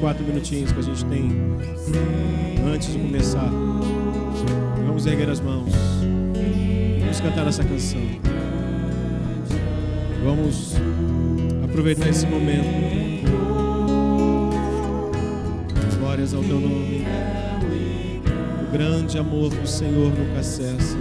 quatro minutinhos que a gente tem antes de começar. Vamos erguer as mãos. Vamos cantar essa canção. Vamos aproveitar esse momento. Glórias ao teu nome. O grande amor do Senhor nunca cessa.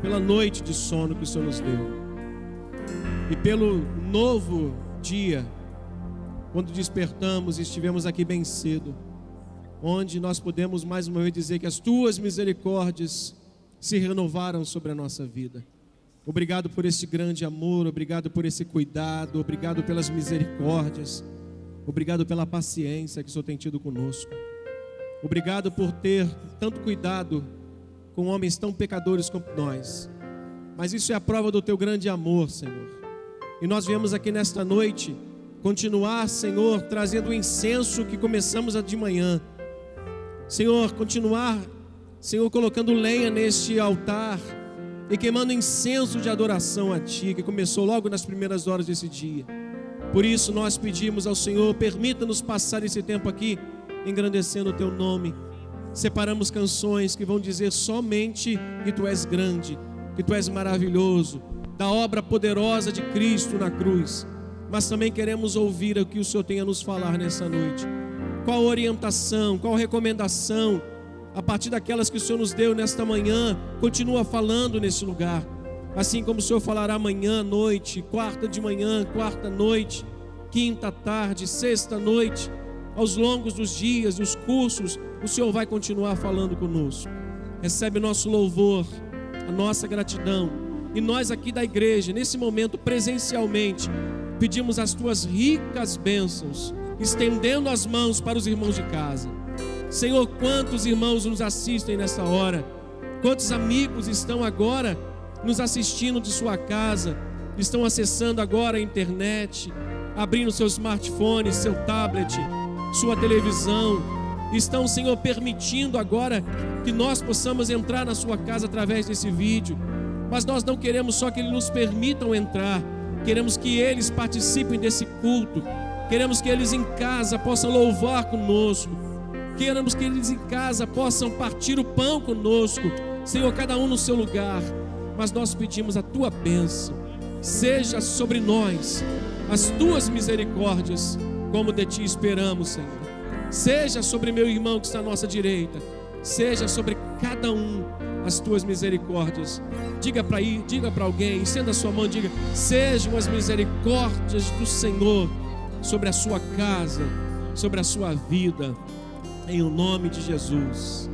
Pela noite de sono que o Senhor nos deu, e pelo novo dia, quando despertamos e estivemos aqui bem cedo, onde nós podemos mais uma vez dizer que as tuas misericórdias se renovaram sobre a nossa vida. Obrigado por esse grande amor, obrigado por esse cuidado, obrigado pelas misericórdias, obrigado pela paciência que o Senhor tem tido conosco. Obrigado por ter tanto cuidado com homens tão pecadores como nós. Mas isso é a prova do teu grande amor, Senhor. E nós viemos aqui nesta noite continuar, Senhor, trazendo o incenso que começamos de manhã. Senhor, continuar, Senhor, colocando lenha neste altar e queimando incenso de adoração a Ti, que começou logo nas primeiras horas desse dia. Por isso nós pedimos ao Senhor, permita-nos passar esse tempo aqui engrandecendo o teu nome. Separamos canções que vão dizer somente que tu és grande, que tu és maravilhoso, da obra poderosa de Cristo na cruz. Mas também queremos ouvir o que o Senhor tem a nos falar nessa noite. Qual orientação, qual recomendação, a partir daquelas que o Senhor nos deu nesta manhã, continua falando nesse lugar. Assim como o Senhor falará amanhã, noite, quarta de manhã, quarta noite, quinta tarde, sexta noite aos longos dos dias, dos cursos, o Senhor vai continuar falando conosco. Recebe nosso louvor, a nossa gratidão. E nós aqui da igreja, nesse momento presencialmente, pedimos as tuas ricas bênçãos, estendendo as mãos para os irmãos de casa. Senhor, quantos irmãos nos assistem nessa hora? Quantos amigos estão agora nos assistindo de sua casa? Estão acessando agora a internet, abrindo seu smartphone, seu tablet, sua televisão, estão, Senhor, permitindo agora que nós possamos entrar na sua casa através desse vídeo. Mas nós não queremos só que eles nos permitam entrar, queremos que eles participem desse culto, queremos que eles em casa possam louvar conosco, queremos que eles em casa possam partir o pão conosco, Senhor, cada um no seu lugar. Mas nós pedimos a tua bênção, Seja sobre nós as tuas misericórdias, como de ti esperamos, Senhor. Seja sobre meu irmão que está à nossa direita, seja sobre cada um as tuas misericórdias. Diga para ir, diga para alguém, estenda a sua mão, diga: sejam as misericórdias do Senhor sobre a sua casa, sobre a sua vida, em o nome de Jesus.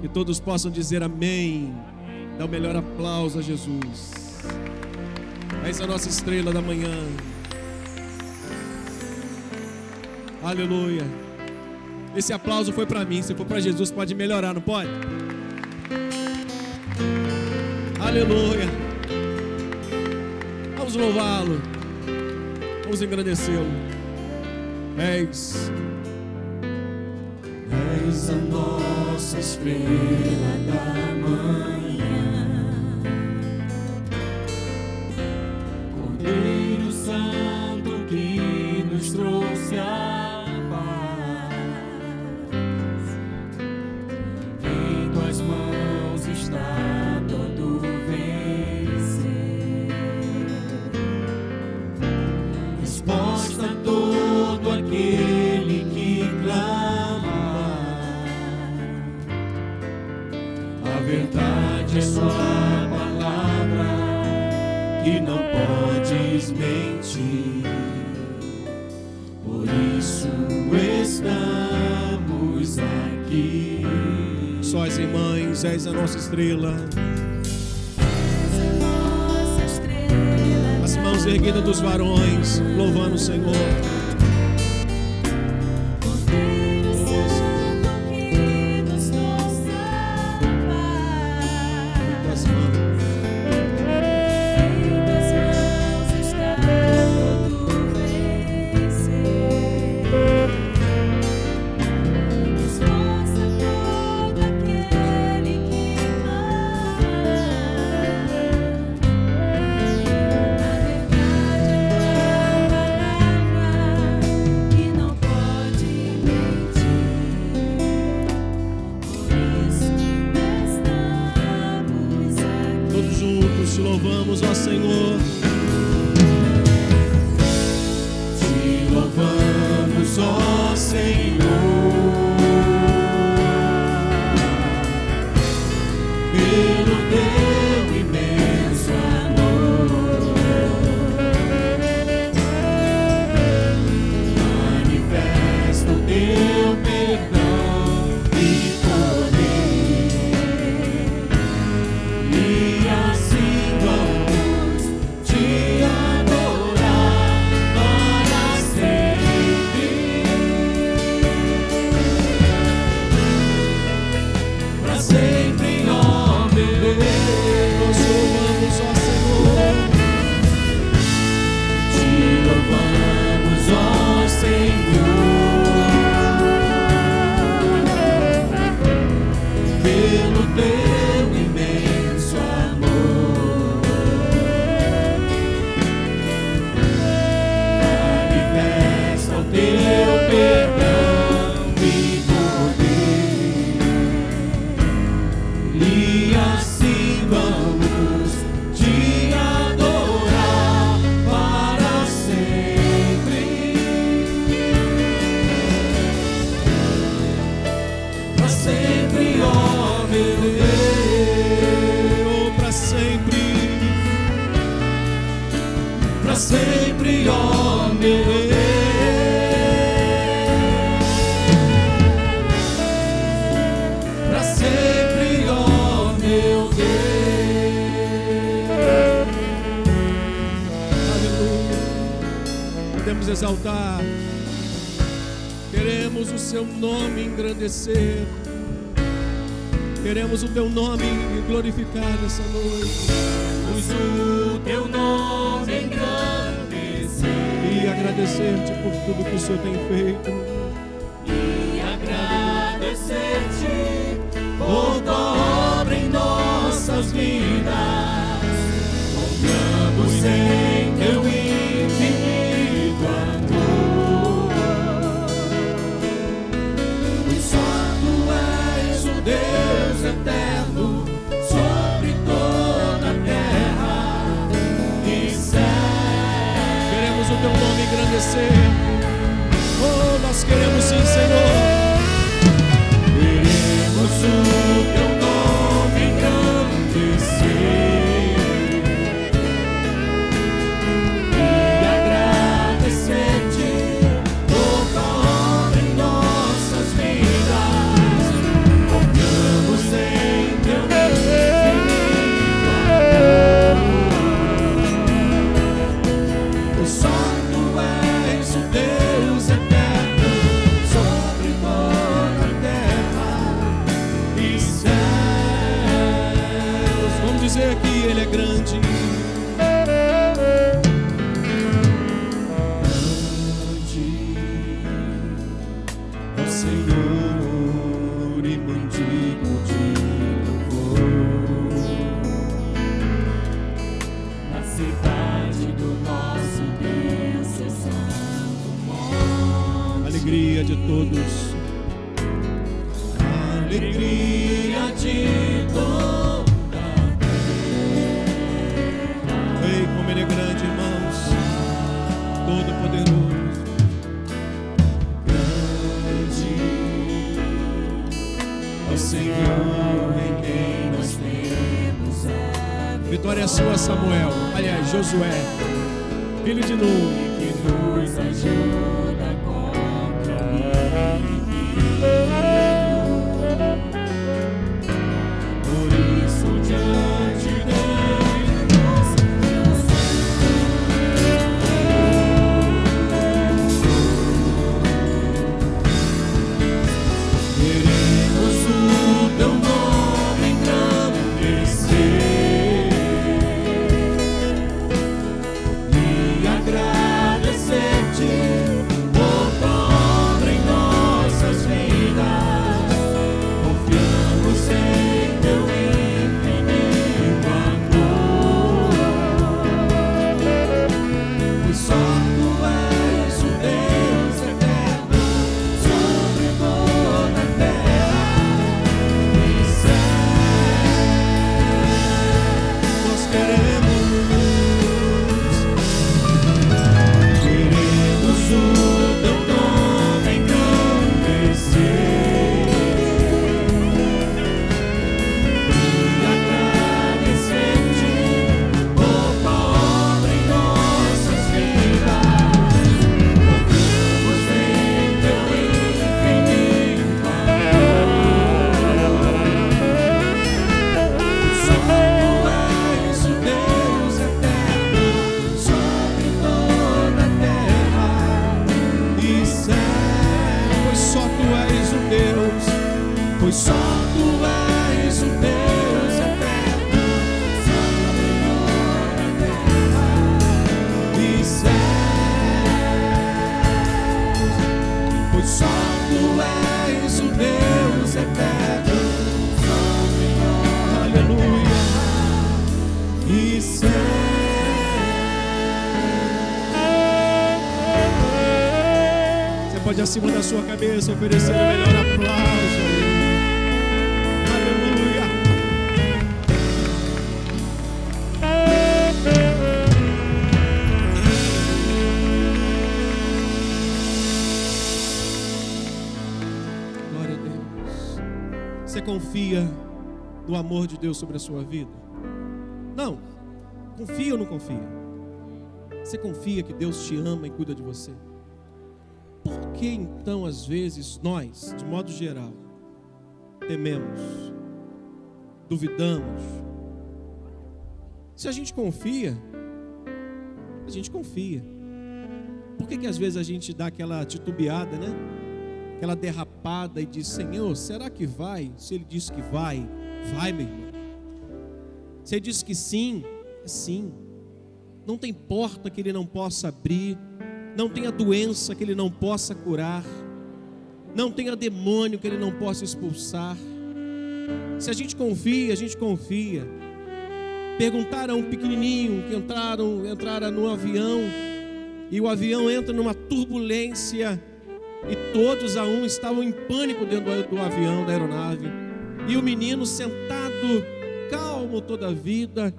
Que todos possam dizer amém. Dá o melhor aplauso a Jesus. És a nossa estrela da manhã. Aleluia. Esse aplauso foi para mim. Se for para Jesus, pode melhorar, não pode? Aleluia. Vamos louvá-lo. Vamos engrandecê-lo. És. És a nossa estrela da manhã. Verdade é sua palavra que não podes mentir. Por isso estamos aqui. Sós e mães, és a nossa estrela. As mãos erguidas dos varões, louvando o Senhor. Senhor tem feito. Acima da sua cabeça oferecer o melhor aplauso. Glória a Deus. Você confia no amor de Deus sobre a sua vida? Não. Confia ou não confia? Você confia que Deus te ama e cuida de você? Que então, às vezes, nós, de modo geral, tememos, duvidamos? Se a gente confia, a gente confia. Por que, que às vezes a gente dá aquela titubeada, né? Aquela derrapada e diz: Senhor, será que vai? Se Ele disse que vai, vai, meu irmão. Se Ele disse que sim, é sim. Não tem porta que Ele não possa abrir, não tenha doença que Ele não possa curar, não tenha demônio que Ele não possa expulsar. Se a gente confia, a gente confia. Perguntaram a um pequenininho que entraram, entraram no avião e o avião entra numa turbulência e todos a um estavam em pânico dentro do avião, da aeronave. E o menino sentado, calmo toda a vida,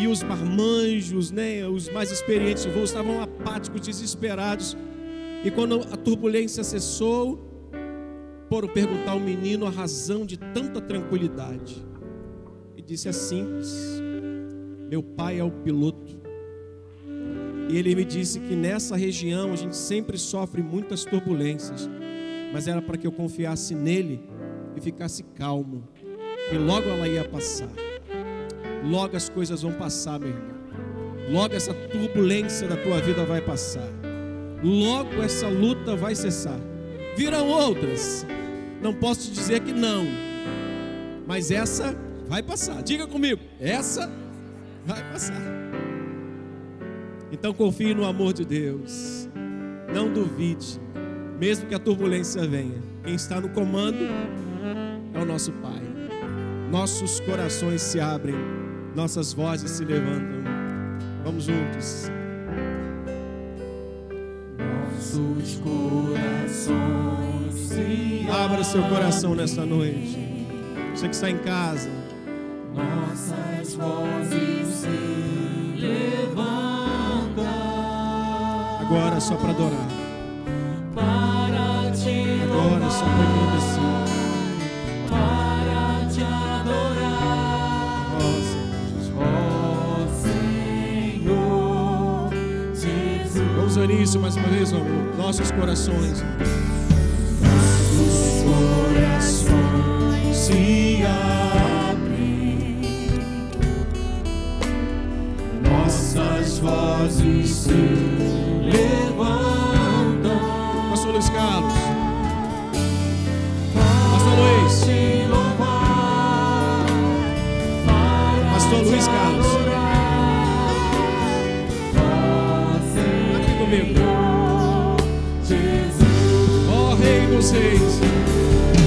E os marmanjos, né, os mais experientes do voo, estavam apáticos, desesperados. E quando a turbulência cessou, foram perguntar ao menino a razão de tanta tranquilidade. E disse: É simples. Meu pai é o piloto. E ele me disse que nessa região a gente sempre sofre muitas turbulências, mas era para que eu confiasse nele e ficasse calmo. E logo ela ia passar. Logo as coisas vão passar, meu irmão. Logo essa turbulência da tua vida vai passar. Logo essa luta vai cessar. Virão outras. Não posso dizer que não. Mas essa vai passar. Diga comigo, essa vai passar. Então confie no amor de Deus. Não duvide, mesmo que a turbulência venha. Quem está no comando é o nosso Pai. Nossos corações se abrem, nossas vozes se levantam. Vamos juntos. Nossos corações se Abra seu coração nesta noite. Você que está em casa, Nossas vozes se levantam agora é só para adorar. para te Agora é só para agradecer. Vamos início mais uma vez, amor. Nossos corações. Os corações se abrem, nossas vozes se levantam. Pastor Luiz Carlos. Pastor Luiz. Ó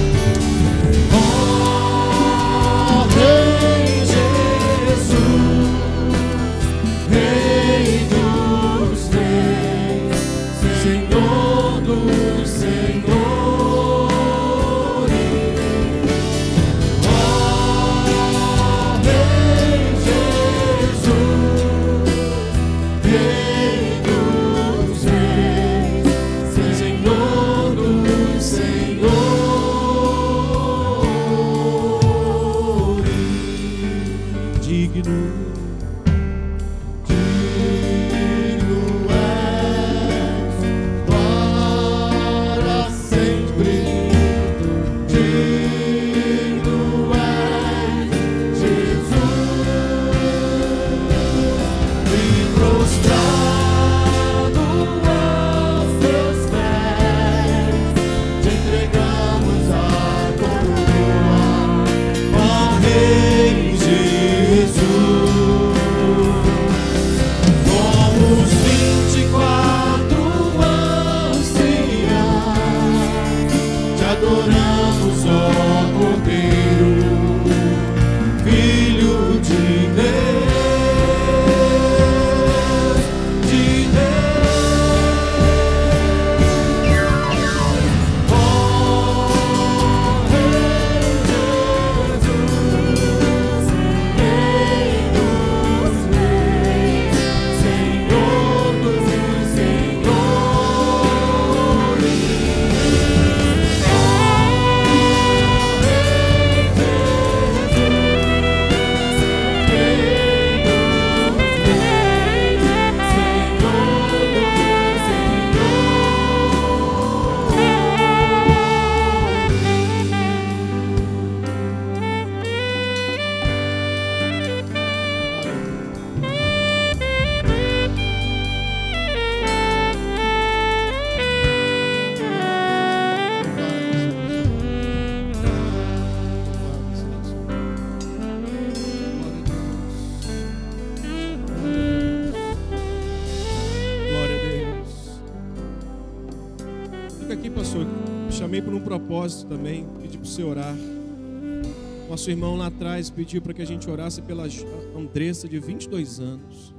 Nosso irmão lá atrás pediu para que a gente orasse pela Andressa, de 22 anos.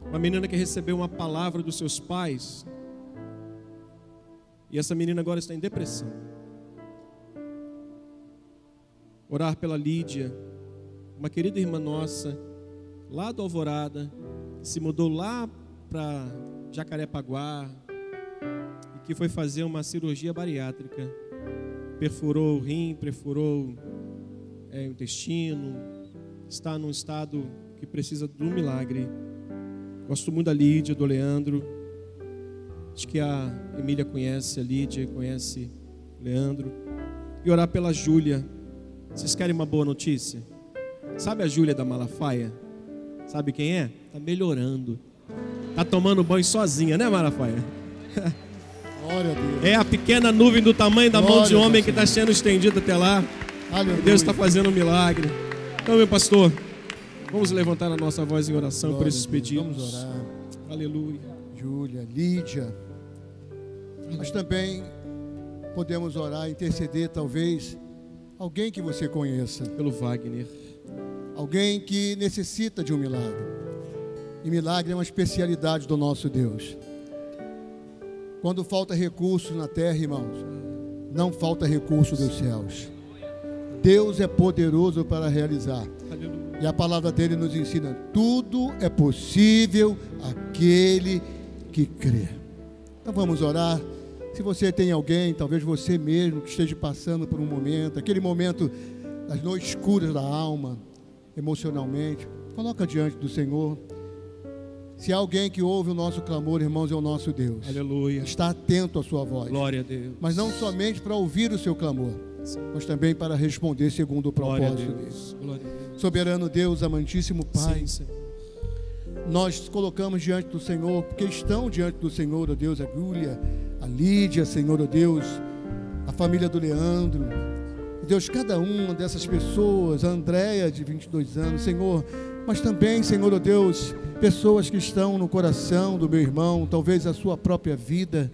Uma menina que recebeu uma palavra dos seus pais. E essa menina agora está em depressão. Orar pela Lídia, uma querida irmã nossa, lá do Alvorada, que se mudou lá para Jacarepaguá e que foi fazer uma cirurgia bariátrica. Perfurou o rim, perfurou é, o intestino, está num estado que precisa um milagre. Gosto muito da Lídia, do Leandro. Acho que a Emília conhece a Lídia, conhece o Leandro. E orar pela Júlia. Vocês querem uma boa notícia? Sabe a Júlia da Malafaia? Sabe quem é? Tá melhorando. Tá tomando banho sozinha, né, Malafaia? A. É a pequena nuvem do tamanho da mão Glória de a homem que está sendo estendida até lá. Aleluia. Deus está fazendo um milagre. Então, meu pastor, vamos levantar a nossa voz em oração por Glória esses a Deus. pedidos. Vamos orar. Aleluia. Júlia, Lídia. Mas também podemos orar, interceder, talvez, alguém que você conheça. Pelo Wagner. Alguém que necessita de um milagre. E milagre é uma especialidade do nosso Deus. Quando falta recurso na terra, irmãos, não falta recurso dos céus. Deus é poderoso para realizar. E a palavra dele nos ensina: tudo é possível aquele que crê. Então vamos orar. Se você tem alguém, talvez você mesmo, que esteja passando por um momento, aquele momento das noites escuras da alma, emocionalmente, coloca diante do Senhor. Se alguém que ouve o nosso clamor, irmãos, é o nosso Deus. Aleluia. Está atento à sua voz. Glória a Deus. Mas não somente para ouvir o seu clamor, mas também para responder segundo o propósito. Deus. Glória a Deus. Soberano Deus, amantíssimo Pai, Sim, Senhor. nós colocamos diante do Senhor, porque estão diante do Senhor, ó Deus, a Júlia, a Lídia, Senhor, ó Deus, a família do Leandro, Deus, cada uma dessas pessoas, a Andréia, de 22 anos, Senhor, mas também, Senhor, ó Deus, pessoas que estão no coração do meu irmão, talvez a sua própria vida.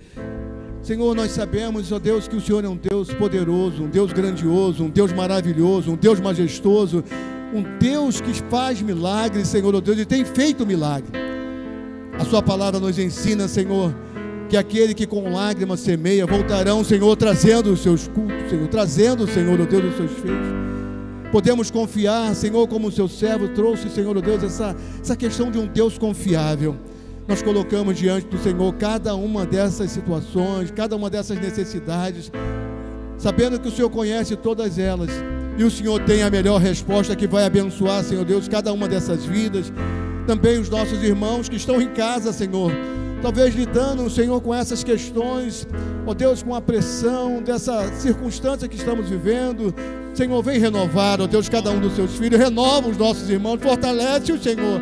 Senhor, nós sabemos, ó Deus, que o Senhor é um Deus poderoso, um Deus grandioso, um Deus maravilhoso, um Deus majestoso, um Deus que faz milagres, Senhor, ó Deus, e tem feito milagre. A Sua palavra nos ensina, Senhor, que aquele que com lágrimas semeia voltarão, Senhor, trazendo os seus cultos, Senhor, trazendo, Senhor, ó Deus, os seus feitos. Podemos confiar, Senhor, como o seu servo trouxe, Senhor, ó Deus, essa, essa questão de um Deus confiável. Nós colocamos diante do Senhor cada uma dessas situações, cada uma dessas necessidades, sabendo que o Senhor conhece todas elas. E o Senhor tem a melhor resposta que vai abençoar, Senhor Deus, cada uma dessas vidas. Também os nossos irmãos que estão em casa, Senhor. Talvez lidando, Senhor, com essas questões, ó Deus, com a pressão dessa circunstância que estamos vivendo. Senhor, vem renovar, ó Deus, cada um dos seus filhos. Renova os nossos irmãos, fortalece o Senhor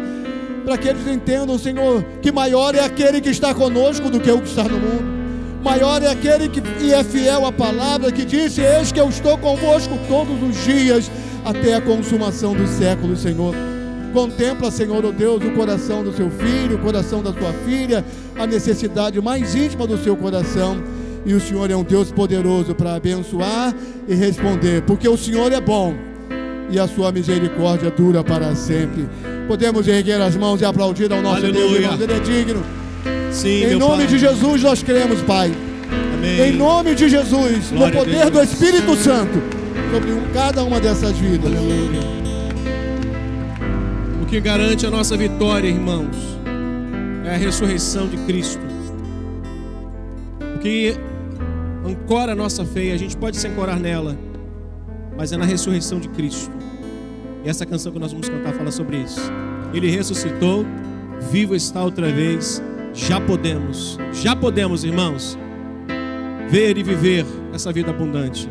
para que eles entendam, Senhor, que maior é aquele que está conosco do que o que está no mundo. Maior é aquele que e é fiel à palavra que disse: Eis que eu estou convosco todos os dias até a consumação dos séculos, Senhor. Contempla, Senhor, o Deus, o coração do seu filho, o coração da sua filha, a necessidade mais íntima do seu coração. E o Senhor é um Deus poderoso para abençoar e responder, porque o Senhor é bom e a sua misericórdia dura para sempre. Podemos erguer as mãos e aplaudir ao nosso Deus, Aleluia. irmãos, Ele é digno. Sim, Em nome Pai. de Jesus nós cremos, Pai. Amém. Em nome de Jesus, no Glória a poder do Deus. Espírito Santo, sobre um- cada uma dessas vidas. O que garante a nossa vitória, irmãos, é a ressurreição de Cristo. O que ancora a nossa fé, a gente pode se ancorar nela, mas é na ressurreição de Cristo. E essa canção que nós vamos cantar fala sobre isso. Ele ressuscitou, vivo está outra vez, já podemos, já podemos, irmãos, ver e viver essa vida abundante.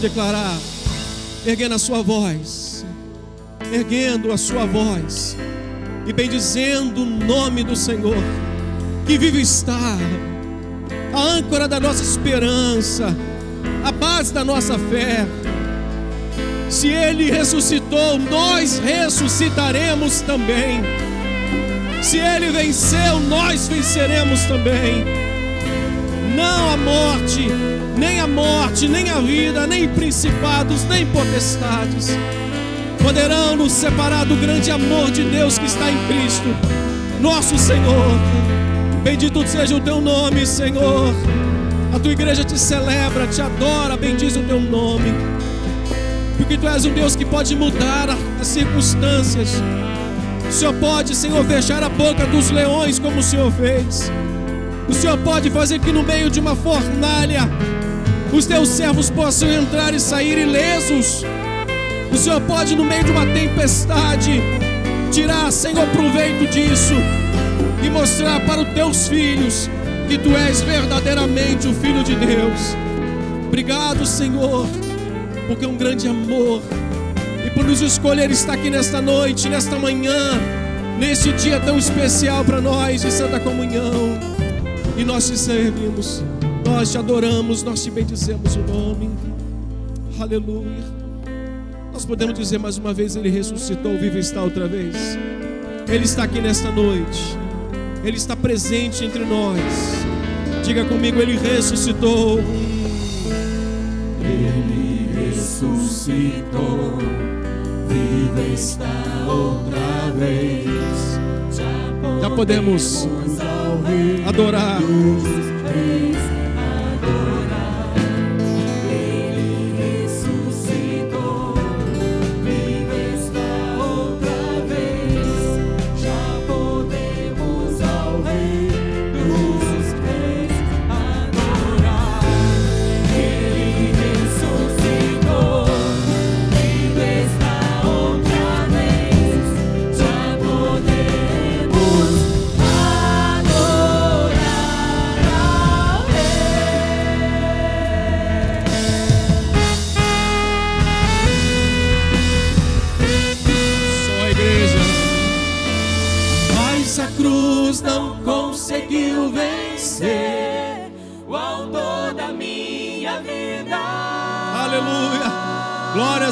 declarar, erguendo a sua voz, erguendo a sua voz e bendizendo o nome do Senhor, que vivo está, a âncora da nossa esperança, a base da nossa fé. Se Ele ressuscitou, nós ressuscitaremos também. Se Ele venceu, nós venceremos também. Não a morte, nem a morte, nem a vida, nem principados, nem potestades poderão nos separar do grande amor de Deus que está em Cristo, nosso Senhor. Bendito seja o teu nome, Senhor. A tua igreja te celebra, te adora, bendiz o teu nome. Porque tu és um Deus que pode mudar as circunstâncias. O Senhor pode, Senhor, fechar a boca dos leões como o Senhor fez. O Senhor pode fazer que no meio de uma fornalha os teus servos possam entrar e sair ilesos. O Senhor pode, no meio de uma tempestade, tirar, Senhor, proveito disso e mostrar para os teus filhos que tu és verdadeiramente o Filho de Deus. Obrigado, Senhor, porque é um grande amor e por nos escolher estar aqui nesta noite, nesta manhã, neste dia tão especial para nós de Santa Comunhão. E nós te servimos, nós te adoramos, nós te bendizemos o nome. Aleluia. Nós podemos dizer mais uma vez: Ele ressuscitou, vivo está outra vez. Ele está aqui nesta noite, Ele está presente entre nós. Diga comigo: Ele ressuscitou. Ele ressuscitou, viva está outra vez. Já podemos adorar.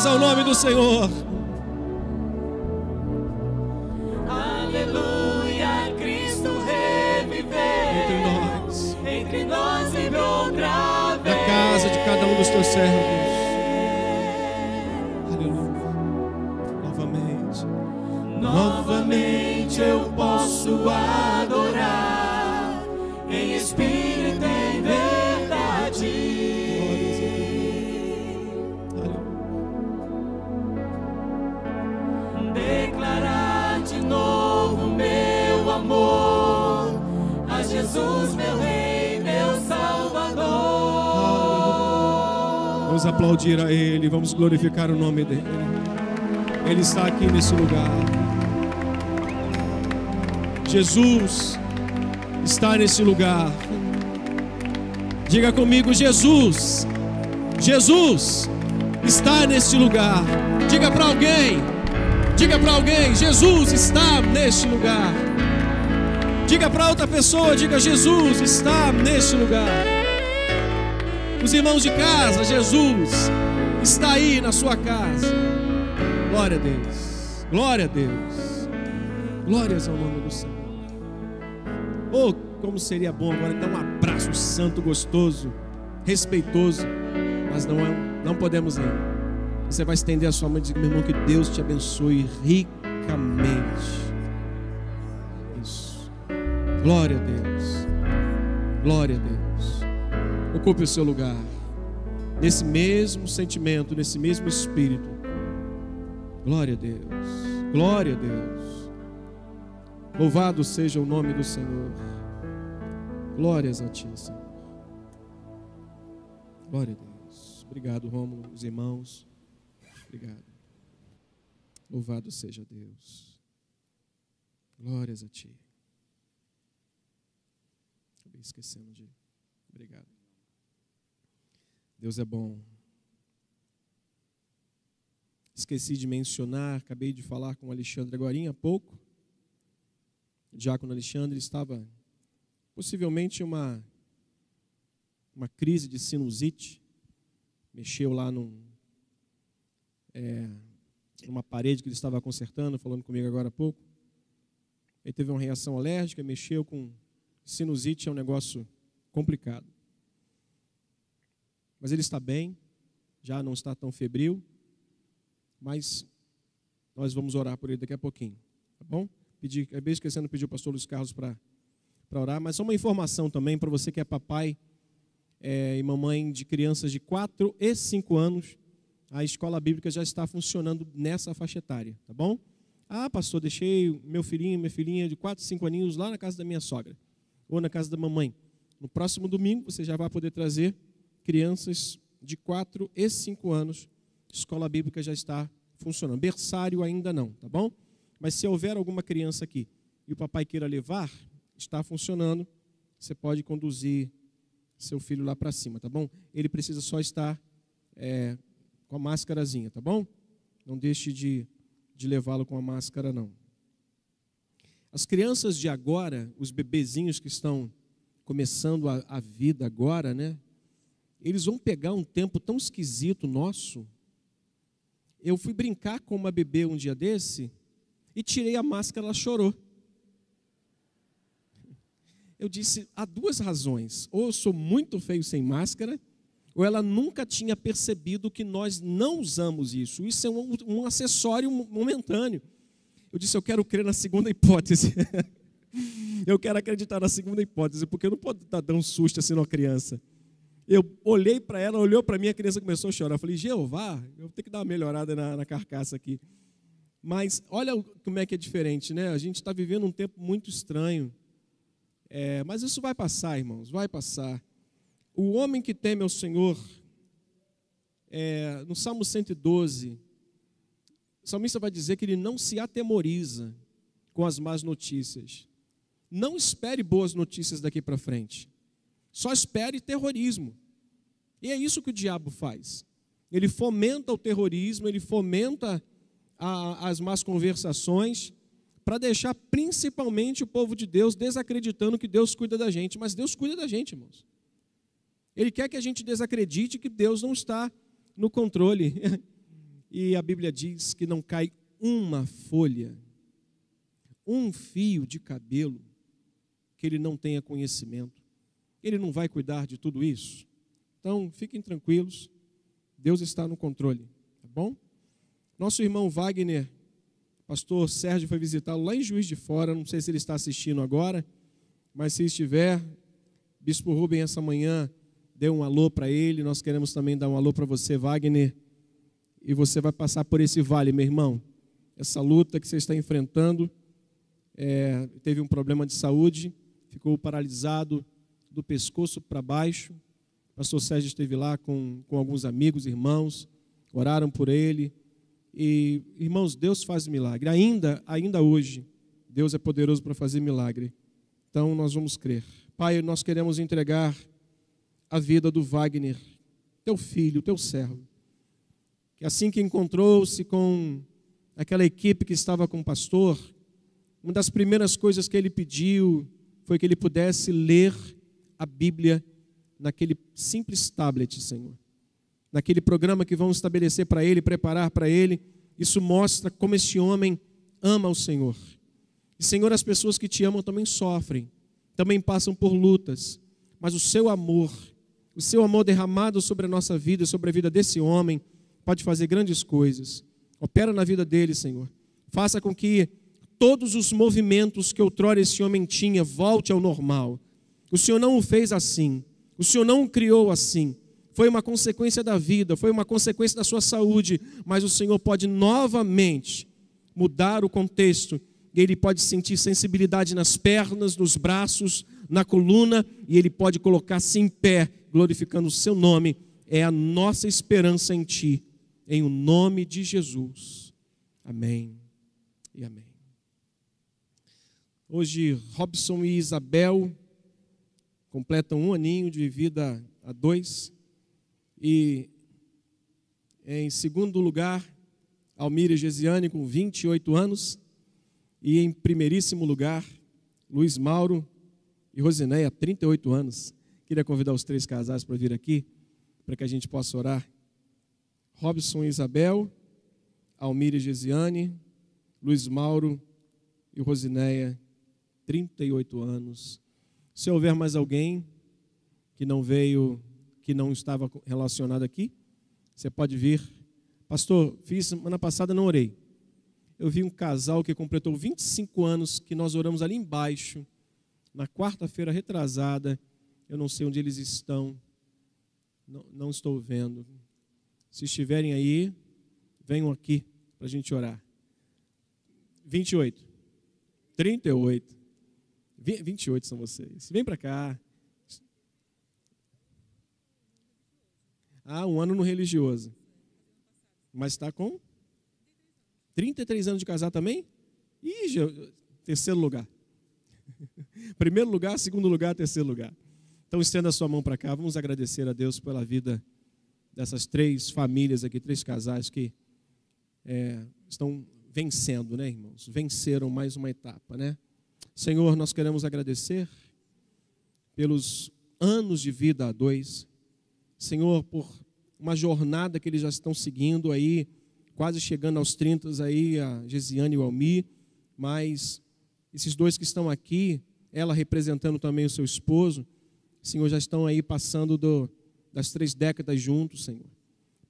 Ao nome do Senhor. Vamos glorificar o nome dEle. Ele está aqui nesse lugar. Jesus está nesse lugar. Diga comigo, Jesus. Jesus está nesse lugar. Diga para alguém. Diga para alguém, Jesus está neste lugar. Diga para outra pessoa, diga Jesus está neste lugar. Os irmãos de casa, Jesus está aí na sua casa. Glória a Deus. Glória a Deus. Glórias ao nome do Senhor. Oh, como seria bom agora dar um abraço santo, gostoso, respeitoso. Mas não, é, não podemos ir. Você vai estender a sua mão e dizer, meu irmão, que Deus te abençoe ricamente. Isso. Glória a Deus. Glória a Deus. Ocupe o seu lugar. Nesse mesmo sentimento, nesse mesmo espírito. Glória a Deus. Glória a Deus. Louvado seja o nome do Senhor. Glórias a ti, Senhor. Glória a Deus. Obrigado, Rômulo, os irmãos. Obrigado. Louvado seja Deus. Glórias a ti. Acabei esquecendo de. Deus é bom. Esqueci de mencionar, acabei de falar com o Alexandre agora há pouco. O diácono Alexandre estava possivelmente uma uma crise de sinusite, mexeu lá num é, numa parede que ele estava consertando, falando comigo agora há pouco. Ele teve uma reação alérgica, mexeu com sinusite, é um negócio complicado. Mas ele está bem, já não está tão febril, mas nós vamos orar por ele daqui a pouquinho, tá bom? Pedi, acabei esquecendo de pedir o pastor Luiz Carlos para orar, mas só uma informação também para você que é papai é, e mamãe de crianças de 4 e 5 anos, a escola bíblica já está funcionando nessa faixa etária, tá bom? Ah, pastor, deixei meu filhinho, minha filhinha de 4, 5 aninhos lá na casa da minha sogra, ou na casa da mamãe. No próximo domingo você já vai poder trazer crianças de 4 e 5 anos. Escola bíblica já está funcionando. Berçário ainda não, tá bom? Mas se houver alguma criança aqui e o papai queira levar, está funcionando. Você pode conduzir seu filho lá para cima, tá bom? Ele precisa só estar é, com a máscarazinha, tá bom? Não deixe de, de levá-lo com a máscara, não. As crianças de agora, os bebezinhos que estão começando a, a vida agora, né? Eles vão pegar um tempo tão esquisito nosso. Eu fui brincar com uma bebê um dia desse e tirei a máscara, ela chorou. Eu disse, há duas razões. Ou eu sou muito feio sem máscara, ou ela nunca tinha percebido que nós não usamos isso. Isso é um, um acessório momentâneo. Eu disse, eu quero crer na segunda hipótese. eu quero acreditar na segunda hipótese, porque eu não posso dar um susto assim numa criança. Eu olhei para ela, olhou para mim, a criança começou a chorar. Eu falei, Jeová, eu vou ter que dar uma melhorada na, na carcaça aqui. Mas olha como é que é diferente, né? A gente está vivendo um tempo muito estranho. É, mas isso vai passar, irmãos, vai passar. O homem que teme ao Senhor, é, no Salmo 112, o salmista vai dizer que ele não se atemoriza com as más notícias. Não espere boas notícias daqui para frente. Só espere terrorismo. E é isso que o diabo faz. Ele fomenta o terrorismo, ele fomenta a, as más conversações, para deixar principalmente o povo de Deus desacreditando que Deus cuida da gente. Mas Deus cuida da gente, irmãos. Ele quer que a gente desacredite que Deus não está no controle. E a Bíblia diz que não cai uma folha, um fio de cabelo, que ele não tenha conhecimento. Ele não vai cuidar de tudo isso. Então, fiquem tranquilos, Deus está no controle, tá bom? Nosso irmão Wagner, pastor Sérgio foi visitá-lo lá em Juiz de Fora, não sei se ele está assistindo agora, mas se estiver, Bispo Rubem essa manhã deu um alô para ele, nós queremos também dar um alô para você, Wagner, e você vai passar por esse vale, meu irmão. Essa luta que você está enfrentando, é, teve um problema de saúde, ficou paralisado do pescoço para baixo. O pastor Sérgio esteve lá com, com alguns amigos, irmãos, oraram por ele. E, irmãos, Deus faz milagre. Ainda, ainda hoje, Deus é poderoso para fazer milagre. Então, nós vamos crer. Pai, nós queremos entregar a vida do Wagner, teu filho, teu servo. Que assim que encontrou-se com aquela equipe que estava com o pastor, uma das primeiras coisas que ele pediu foi que ele pudesse ler a Bíblia naquele simples tablet, Senhor. Naquele programa que vão estabelecer para ele, preparar para ele. Isso mostra como esse homem ama o Senhor. E, Senhor, as pessoas que te amam também sofrem, também passam por lutas, mas o seu amor, o seu amor derramado sobre a nossa vida, sobre a vida desse homem, pode fazer grandes coisas. Opera na vida dele, Senhor. Faça com que todos os movimentos que outrora esse homem tinha volte ao normal. O Senhor não o fez assim. O Senhor não o criou assim. Foi uma consequência da vida, foi uma consequência da sua saúde, mas o Senhor pode novamente mudar o contexto e ele pode sentir sensibilidade nas pernas, nos braços, na coluna e ele pode colocar-se em pé, glorificando o seu nome. É a nossa esperança em ti, em o nome de Jesus. Amém e amém. Hoje, Robson e Isabel completam um aninho de vida a dois. E em segundo lugar, Almira Gesiane, com 28 anos. E em primeiríssimo lugar, Luiz Mauro e Rosinéia, 38 anos. Queria convidar os três casais para vir aqui, para que a gente possa orar. Robson e Isabel, Almira e Gesiane, Luiz Mauro e Rosinéia, 38 anos. Se houver mais alguém que não veio, que não estava relacionado aqui, você pode vir. Pastor, fiz semana passada, não orei. Eu vi um casal que completou 25 anos, que nós oramos ali embaixo, na quarta-feira retrasada. Eu não sei onde eles estão, não, não estou vendo. Se estiverem aí, venham aqui para a gente orar. 28, 38, Vi- 28 são vocês. Vem para cá. Ah, um ano no religioso. Mas está com 33 anos de casar também? Ih, terceiro lugar. Primeiro lugar, segundo lugar, terceiro lugar. Então estenda a sua mão para cá. Vamos agradecer a Deus pela vida dessas três famílias aqui, três casais que é, estão vencendo, né, irmãos? Venceram mais uma etapa, né? Senhor, nós queremos agradecer pelos anos de vida a dois. Senhor, por uma jornada que eles já estão seguindo aí, quase chegando aos 30 aí, a Gesiane e o Almi, mas esses dois que estão aqui, ela representando também o seu esposo, Senhor, já estão aí passando do- das três décadas juntos, Senhor.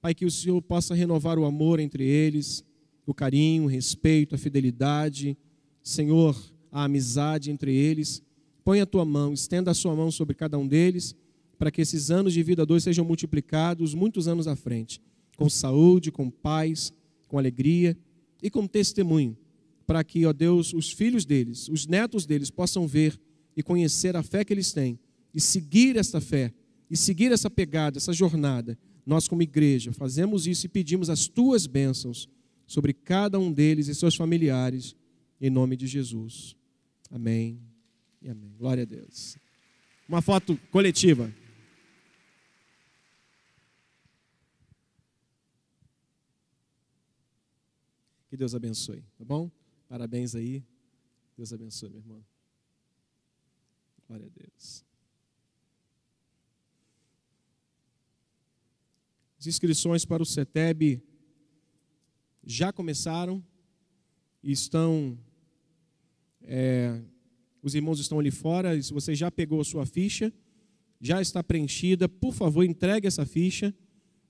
Pai, que o Senhor possa renovar o amor entre eles, o carinho, o respeito, a fidelidade, Senhor, a amizade entre eles. Põe a tua mão, estenda a sua mão sobre cada um deles, para que esses anos de vida a dois sejam multiplicados muitos anos à frente, com saúde, com paz, com alegria e com testemunho, para que, ó Deus, os filhos deles, os netos deles possam ver e conhecer a fé que eles têm e seguir essa fé e seguir essa pegada, essa jornada. Nós, como igreja, fazemos isso e pedimos as tuas bênçãos sobre cada um deles e seus familiares, em nome de Jesus. Amém e amém. Glória a Deus. Uma foto coletiva. Que Deus abençoe, tá bom? Parabéns aí. Deus abençoe, meu irmão. Glória a Deus. As inscrições para o CETEB já começaram e estão. É, os irmãos estão ali fora. Se você já pegou a sua ficha, já está preenchida, por favor, entregue essa ficha.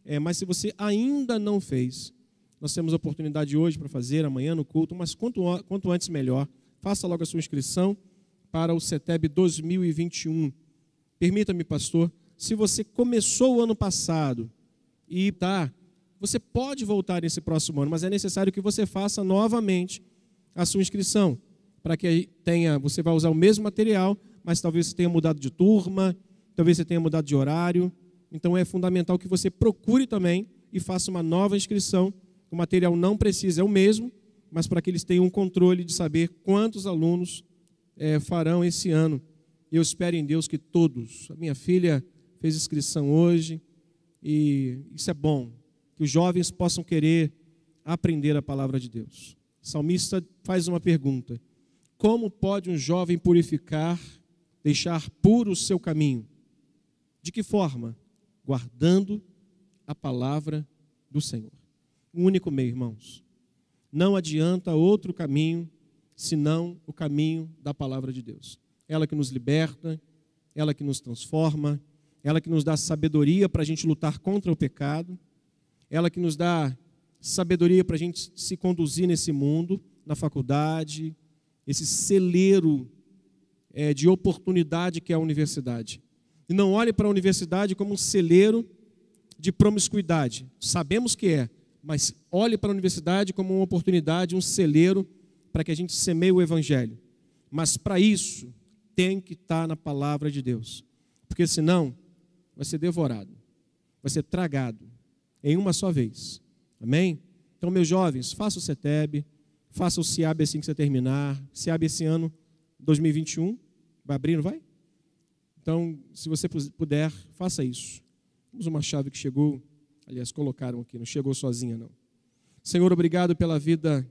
É, mas se você ainda não fez, nós temos a oportunidade hoje para fazer, amanhã no culto, mas quanto, quanto antes melhor. Faça logo a sua inscrição para o CETEB 2021. Permita-me, pastor, se você começou o ano passado e tá, você pode voltar nesse próximo ano, mas é necessário que você faça novamente a sua inscrição, para que tenha, você vai usar o mesmo material, mas talvez você tenha mudado de turma, talvez você tenha mudado de horário. Então é fundamental que você procure também e faça uma nova inscrição. O material não precisa é o mesmo, mas para que eles tenham um controle de saber quantos alunos eh, farão esse ano. Eu espero em Deus que todos. A minha filha fez inscrição hoje e isso é bom, que os jovens possam querer aprender a palavra de Deus. O salmista faz uma pergunta: Como pode um jovem purificar, deixar puro o seu caminho? De que forma? Guardando a palavra do Senhor. Um único meio, irmãos. Não adianta outro caminho senão o caminho da palavra de Deus. Ela que nos liberta, ela que nos transforma, ela que nos dá sabedoria para a gente lutar contra o pecado, ela que nos dá sabedoria para a gente se conduzir nesse mundo, na faculdade, esse celeiro é, de oportunidade que é a universidade. E não olhe para a universidade como um celeiro de promiscuidade. Sabemos que é, mas olhe para a universidade como uma oportunidade, um celeiro para que a gente semeie o evangelho. Mas para isso tem que estar na palavra de Deus, porque senão vai ser devorado, vai ser tragado em uma só vez. Amém? Então, meus jovens, faça o CETEB, faça o CIAB assim que você terminar. CIAB esse ano, 2021, vai abrir, não vai? Então, se você puder, faça isso. Temos uma chave que chegou, aliás, colocaram aqui, não chegou sozinha, não. Senhor, obrigado pela vida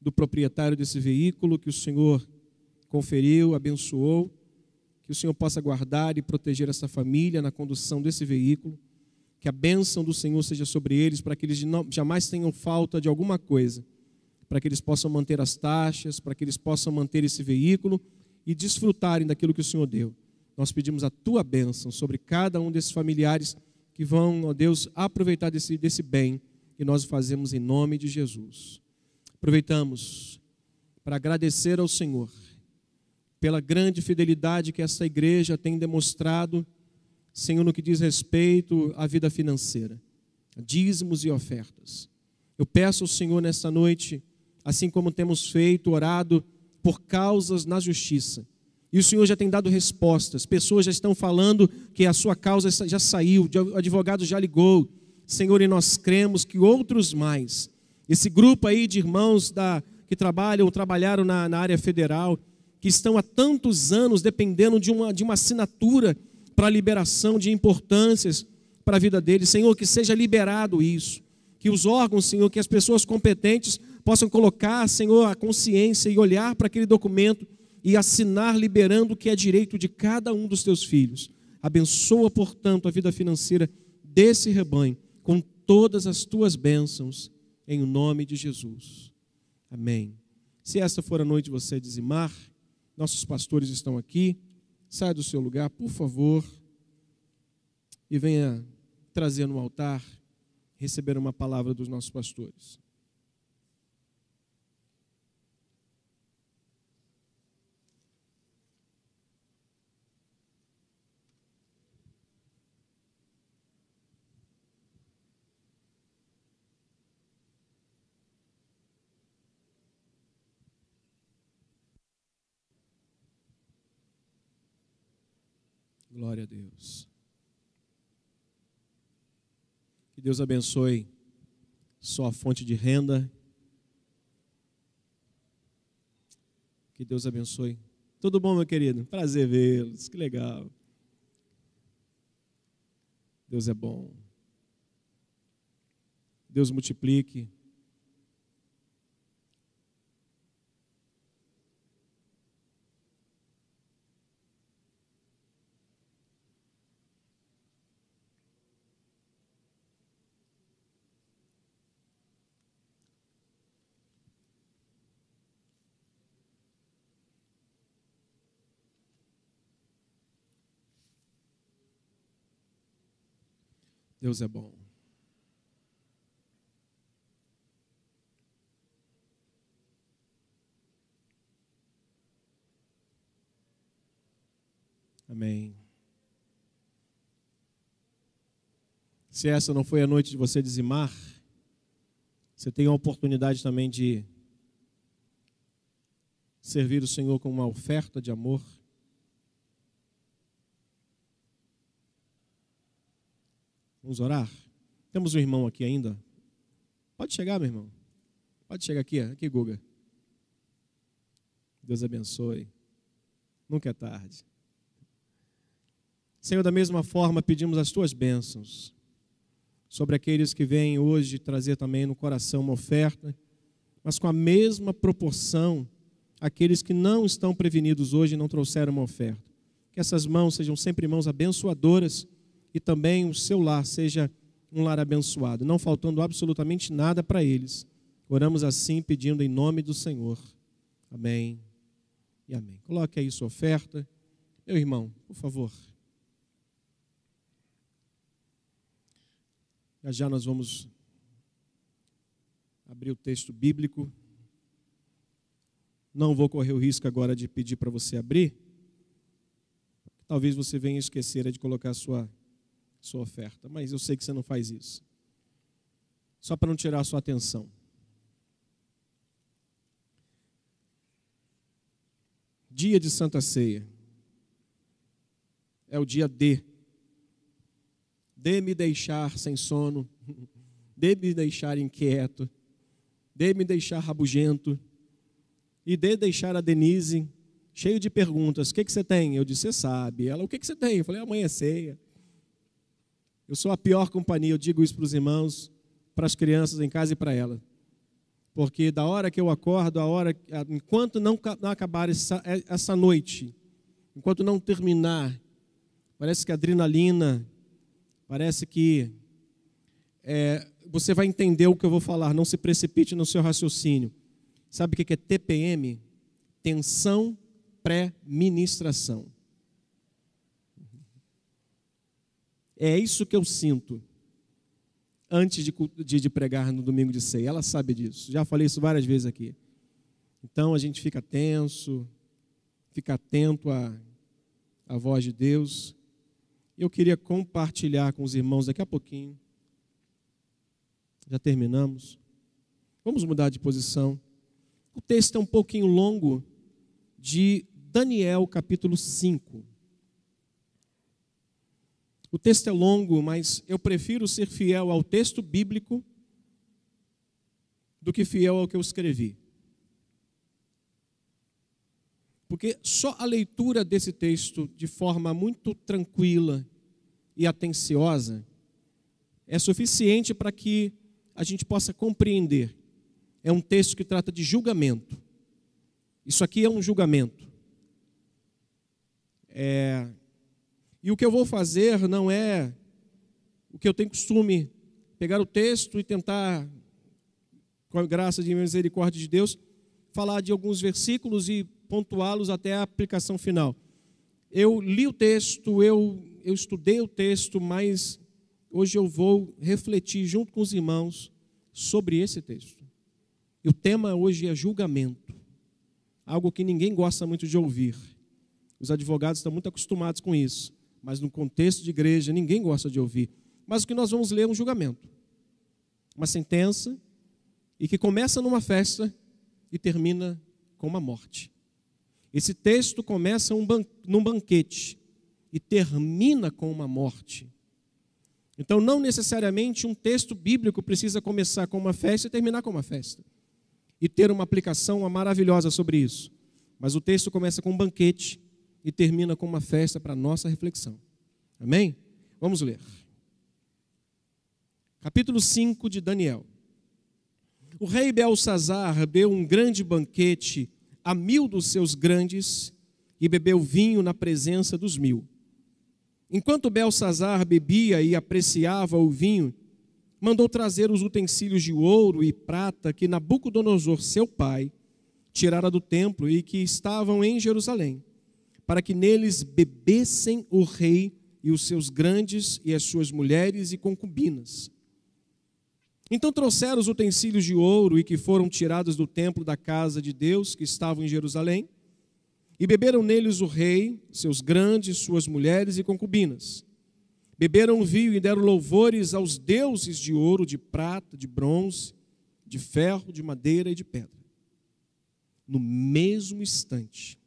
do proprietário desse veículo que o Senhor conferiu, abençoou, que o Senhor possa guardar e proteger essa família na condução desse veículo, que a bênção do Senhor seja sobre eles, para que eles jamais tenham falta de alguma coisa, para que eles possam manter as taxas, para que eles possam manter esse veículo e desfrutarem daquilo que o Senhor deu. Nós pedimos a tua bênção sobre cada um desses familiares que vão, ó Deus, aproveitar desse, desse bem que nós fazemos em nome de Jesus. Aproveitamos para agradecer ao Senhor pela grande fidelidade que essa igreja tem demonstrado, Senhor, no que diz respeito à vida financeira, dízimos e ofertas. Eu peço ao Senhor nesta noite, assim como temos feito, orado por causas na justiça. E o Senhor já tem dado respostas. Pessoas já estão falando que a sua causa já saiu, o advogado já ligou. Senhor, e nós cremos que outros mais, esse grupo aí de irmãos da, que trabalham, trabalharam na, na área federal, que estão há tantos anos dependendo de uma, de uma assinatura para liberação de importâncias para a vida deles. Senhor, que seja liberado isso. Que os órgãos, Senhor, que as pessoas competentes possam colocar, Senhor, a consciência e olhar para aquele documento e assinar liberando o que é direito de cada um dos teus filhos. Abençoa, portanto, a vida financeira desse rebanho com todas as tuas bênçãos, em nome de Jesus. Amém. Se essa for a noite você dizimar, nossos pastores estão aqui. Saia do seu lugar, por favor, e venha trazer no altar, receber uma palavra dos nossos pastores. Glória a Deus. Que Deus abençoe sua fonte de renda. Que Deus abençoe. Tudo bom, meu querido? Prazer vê-los. Que legal. Deus é bom. Deus multiplique. Deus é bom. Amém. Se essa não foi a noite de você dizimar, você tem a oportunidade também de servir o Senhor com uma oferta de amor. Vamos orar? Temos um irmão aqui ainda? Pode chegar, meu irmão. Pode chegar aqui, aqui, Guga. Deus abençoe. Nunca é tarde. Senhor, da mesma forma, pedimos as tuas bênçãos sobre aqueles que vêm hoje trazer também no coração uma oferta, mas com a mesma proporção aqueles que não estão prevenidos hoje e não trouxeram uma oferta. Que essas mãos sejam sempre mãos abençoadoras e também o seu lar seja um lar abençoado, não faltando absolutamente nada para eles. Oramos assim pedindo em nome do Senhor. Amém e amém. Coloque aí sua oferta. Meu irmão, por favor. Já já nós vamos abrir o texto bíblico. Não vou correr o risco agora de pedir para você abrir. Talvez você venha esquecer de colocar sua, sua oferta, mas eu sei que você não faz isso. Só para não tirar a sua atenção. Dia de Santa Ceia. É o dia D. De me deixar sem sono, de me deixar inquieto, de me deixar rabugento, e de deixar a Denise cheio de perguntas. O que, que você tem? Eu disse, você sabe. Ela, o que, que você tem? Eu falei, amanhã é ceia. Eu sou a pior companhia, eu digo isso para os irmãos, para as crianças em casa e para ela. Porque da hora que eu acordo, a hora, enquanto não, acabar essa, essa noite, enquanto não terminar, parece que adrenalina, parece que é, você vai entender o que eu vou falar, não se precipite no seu raciocínio. Sabe o que é TPM? Tensão pré-ministração. É isso que eu sinto antes de, de, de, pregar no domingo de ceia. Ela sabe disso. Já falei isso várias vezes aqui. Então a gente fica tenso, fica atento à, à voz de Deus. Eu queria compartilhar com os irmãos daqui a pouquinho. Já terminamos. Vamos mudar de posição. O texto é um pouquinho longo de Daniel, capítulo 5. O texto é longo, mas eu prefiro ser fiel ao texto bíblico do que fiel ao que eu escrevi. Porque só a leitura desse texto de forma muito tranquila e atenciosa é suficiente para que a gente possa compreender. É um texto que trata de julgamento. Isso aqui é um julgamento. É... E o que eu vou fazer não é o que eu tenho costume pegar o texto e tentar, com a graça e misericórdia de Deus, falar de alguns versículos e pontuá-los até a aplicação final. Eu li o texto, eu, eu estudei o texto, mas hoje eu vou refletir junto com os irmãos sobre esse texto. E o tema hoje é julgamento, algo que ninguém gosta muito de ouvir. Os advogados estão muito acostumados com isso, mas no contexto de igreja ninguém gosta de ouvir. Mas o que nós vamos ler é um julgamento, uma sentença, e que começa numa festa e termina com uma morte. Esse texto começa um num banquete e termina com uma morte. Então, não necessariamente um texto bíblico precisa começar com uma festa e terminar com uma festa. E ter uma aplicação maravilhosa sobre isso. Mas o texto começa com um banquete e termina com uma festa para nossa reflexão. Amém? Vamos ler. Capítulo 5 de Daniel. O rei Belsazar deu um grande banquete a mil dos seus grandes e bebeu vinho na presença dos mil. Enquanto Belsazar bebia e apreciava o vinho, mandou trazer os utensílios de ouro e prata que Nabucodonosor, seu pai, tirara do templo e que estavam em Jerusalém, para que neles bebessem o rei e os seus grandes e as suas mulheres e concubinas. Então trouxeram os utensílios de ouro e que foram tirados do templo da casa de Deus, que estavam em Jerusalém, e beberam neles o rei, seus grandes, suas mulheres e concubinas. Beberam vinho e deram louvores aos deuses de ouro, de prata, de bronze, de ferro, de madeira e de pedra. No mesmo instante,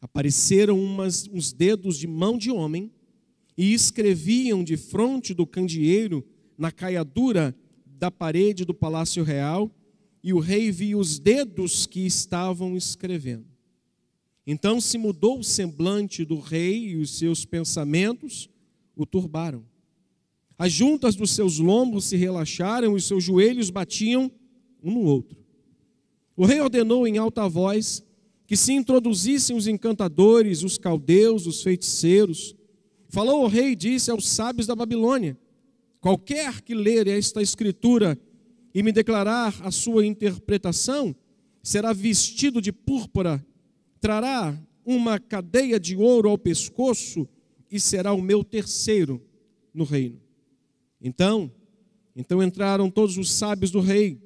apareceram umas, uns dedos de mão de homem e escreviam de fronte do candeeiro na caiadura da parede do palácio real, e o rei viu os dedos que estavam escrevendo. Então se mudou o semblante do rei e os seus pensamentos o turbaram. As juntas dos seus lombos se relaxaram e os seus joelhos batiam um no outro. O rei ordenou em alta voz que se introduzissem os encantadores, os caldeus, os feiticeiros. Falou o rei e disse aos sábios da Babilônia: Qualquer que ler esta escritura e me declarar a sua interpretação, será vestido de púrpura, trará uma cadeia de ouro ao pescoço e será o meu terceiro no reino. Então, então entraram todos os sábios do rei,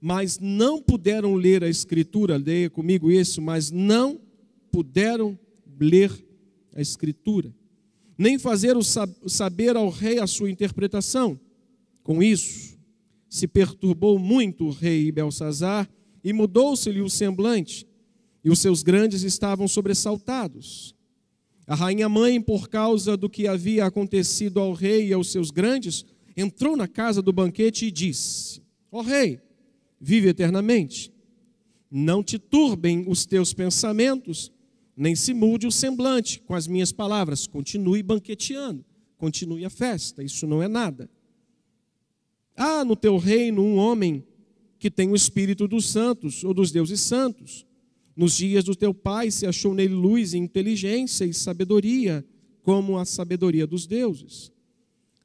mas não puderam ler a escritura, leia comigo isso, mas não puderam ler a escritura nem fazer o saber ao rei a sua interpretação. Com isso, se perturbou muito o rei Belsazar e mudou-se-lhe o semblante, e os seus grandes estavam sobressaltados. A rainha mãe, por causa do que havia acontecido ao rei e aos seus grandes, entrou na casa do banquete e disse: Ó oh, rei, vive eternamente. Não te turbem os teus pensamentos, nem se mude o semblante com as minhas palavras. Continue banqueteando, continue a festa, isso não é nada. Há no teu reino um homem que tem o espírito dos santos ou dos deuses santos. Nos dias do teu pai se achou nele luz e inteligência e sabedoria, como a sabedoria dos deuses.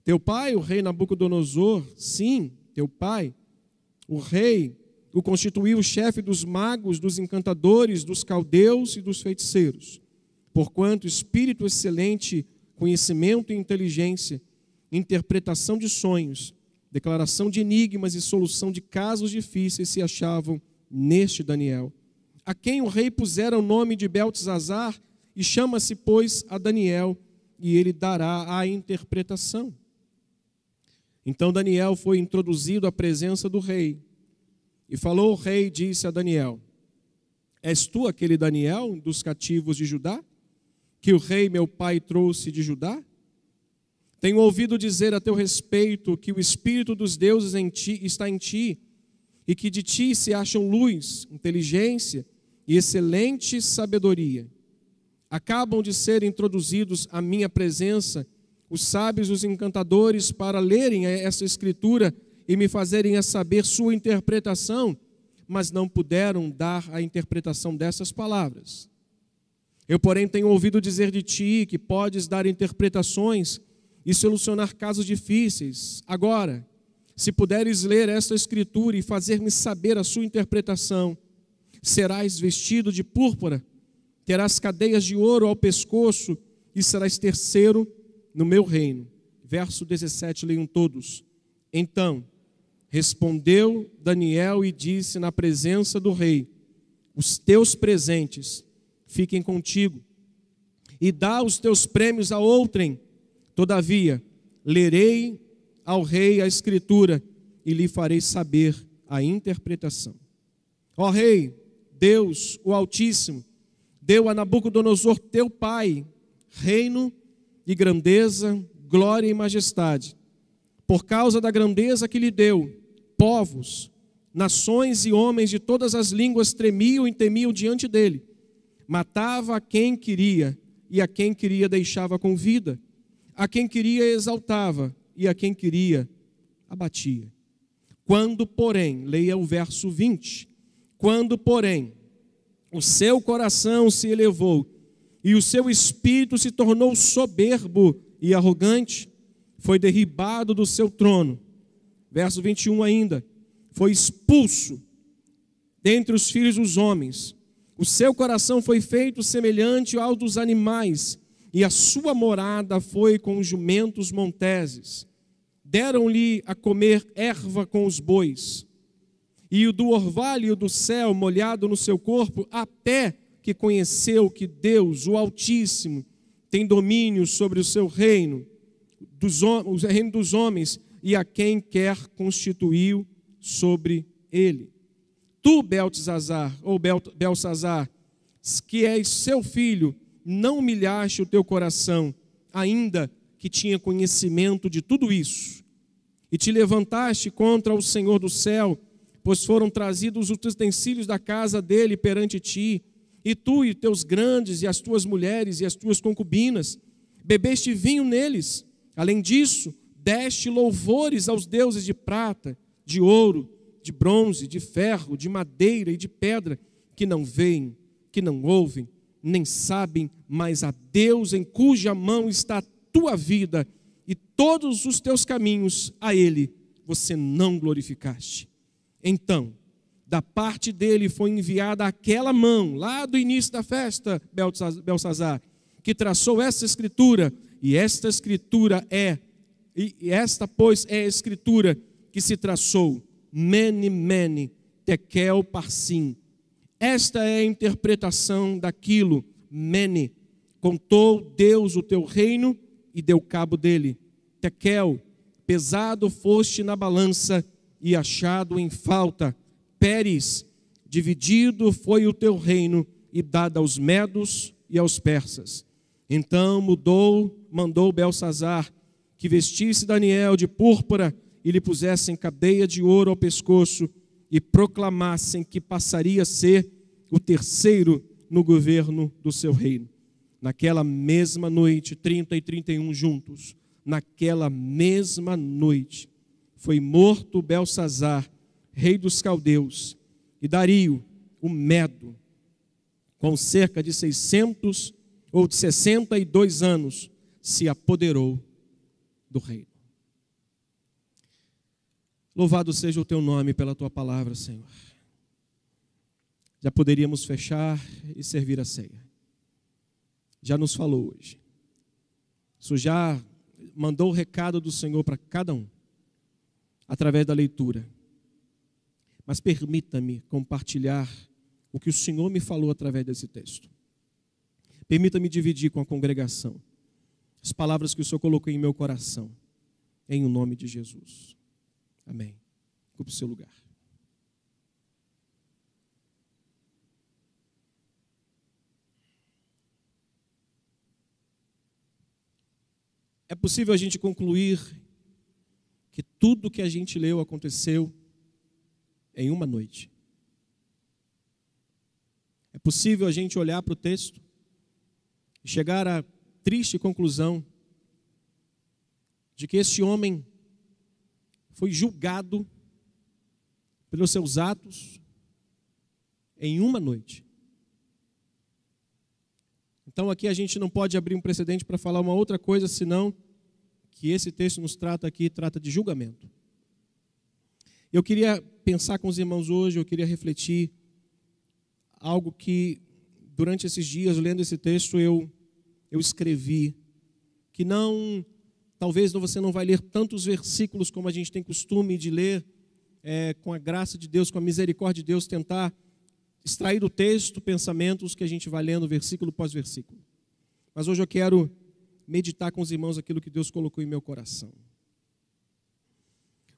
Teu pai, o rei Nabucodonosor, sim, teu pai, o rei o constituiu chefe dos magos, dos encantadores, dos caldeus e dos feiticeiros. Porquanto espírito excelente, conhecimento e inteligência, interpretação de sonhos, declaração de enigmas e solução de casos difíceis se achavam neste Daniel. a quem o rei pusera o nome de Beltesazar, e chama-se, pois, a Daniel, e ele dará a interpretação. Então Daniel foi introduzido à presença do rei. E falou o rei, disse a Daniel: És tu aquele Daniel dos cativos de Judá, que o rei meu pai trouxe de Judá? Tenho ouvido dizer a teu respeito que o espírito dos deuses em ti está em ti, e que de ti se acham luz, inteligência e excelente sabedoria. Acabam de ser introduzidos à minha presença os sábios os encantadores para lerem essa escritura e me fazerem saber sua interpretação, mas não puderam dar a interpretação dessas palavras. Eu, porém, tenho ouvido dizer de ti que podes dar interpretações e solucionar casos difíceis. Agora, se puderes ler esta escritura e fazer-me saber a sua interpretação, serás vestido de púrpura, terás cadeias de ouro ao pescoço e serás terceiro no meu reino. Verso 17, leiam todos. Então, respondeu Daniel e disse na presença do rei: Os teus presentes fiquem contigo, e dá os teus prêmios a outrem. Todavia, lerei ao rei a escritura e lhe farei saber a interpretação. Ó rei, Deus, o Altíssimo, deu a Nabucodonosor teu pai reino e grandeza, glória e majestade. Por causa da grandeza que lhe deu, povos, nações e homens de todas as línguas tremiam e temiam diante dele. Matava a quem queria e a quem queria deixava com vida. A quem queria exaltava e a quem queria abatia. Quando, porém, leia o verso 20. Quando, porém, o seu coração se elevou e o seu espírito se tornou soberbo e arrogante, foi derribado do seu trono. Verso 21 ainda. Foi expulso dentre os filhos dos homens. O seu coração foi feito semelhante ao dos animais, e a sua morada foi com os jumentos monteses. Deram-lhe a comer erva com os bois, e o do orvalho do céu molhado no seu corpo, até que conheceu que Deus, o Altíssimo, tem domínio sobre o seu reino, dos, o reino dos homens, e a quem quer constituiu sobre ele. Tu, Beltesazar, ou Belsazar, que és seu filho, não humilhaste o teu coração, ainda que tinha conhecimento de tudo isso, e te levantaste contra o Senhor do céu, pois foram trazidos os utensílios da casa dele perante ti, e tu e teus grandes, e as tuas mulheres, e as tuas concubinas, bebeste vinho neles. Além disso, deste louvores aos deuses de prata, de ouro, de bronze, de ferro, de madeira e de pedra, que não veem, que não ouvem, nem sabem, mas a Deus em cuja mão está a tua vida e todos os teus caminhos, a Ele você não glorificaste. Então, da parte dele foi enviada aquela mão, lá do início da festa, Belsazar, que traçou essa escritura, e esta escritura é, e esta, pois, é a escritura que se traçou, Mene, Mene, Tekel, Parsim. Esta é a interpretação daquilo, Mene, contou Deus o teu reino e deu cabo dele. Tekel, pesado foste na balança e achado em falta Pérez, dividido foi o teu reino e dado aos medos e aos persas. Então mudou, mandou Belsazar que vestisse Daniel de púrpura e lhe pusessem cadeia de ouro ao pescoço e proclamassem que passaria a ser o terceiro no governo do seu reino. Naquela mesma noite, 30 e 31 juntos, naquela mesma noite, foi morto Belsazar rei dos caldeus, e Dario, o Medo, com cerca de 600 ou de 62 anos, se apoderou do reino. Louvado seja o teu nome pela tua palavra, Senhor. Já poderíamos fechar e servir a ceia. Já nos falou hoje. Isso já mandou o recado do Senhor para cada um, através da leitura. Mas permita-me compartilhar o que o Senhor me falou através desse texto. Permita-me dividir com a congregação as palavras que o Senhor colocou em meu coração, em o nome de Jesus. Amém. Ocupe o seu lugar. É possível a gente concluir que tudo que a gente leu aconteceu em uma noite. É possível a gente olhar para o texto e chegar à triste conclusão de que esse homem foi julgado pelos seus atos em uma noite. Então aqui a gente não pode abrir um precedente para falar uma outra coisa senão que esse texto nos trata aqui, trata de julgamento. Eu queria pensar com os irmãos hoje, eu queria refletir algo que durante esses dias, lendo esse texto, eu, eu escrevi, que não, talvez você não vai ler tantos versículos como a gente tem costume de ler, é, com a graça de Deus, com a misericórdia de Deus, tentar extrair do texto pensamentos que a gente vai lendo versículo após versículo. Mas hoje eu quero meditar com os irmãos aquilo que Deus colocou em meu coração.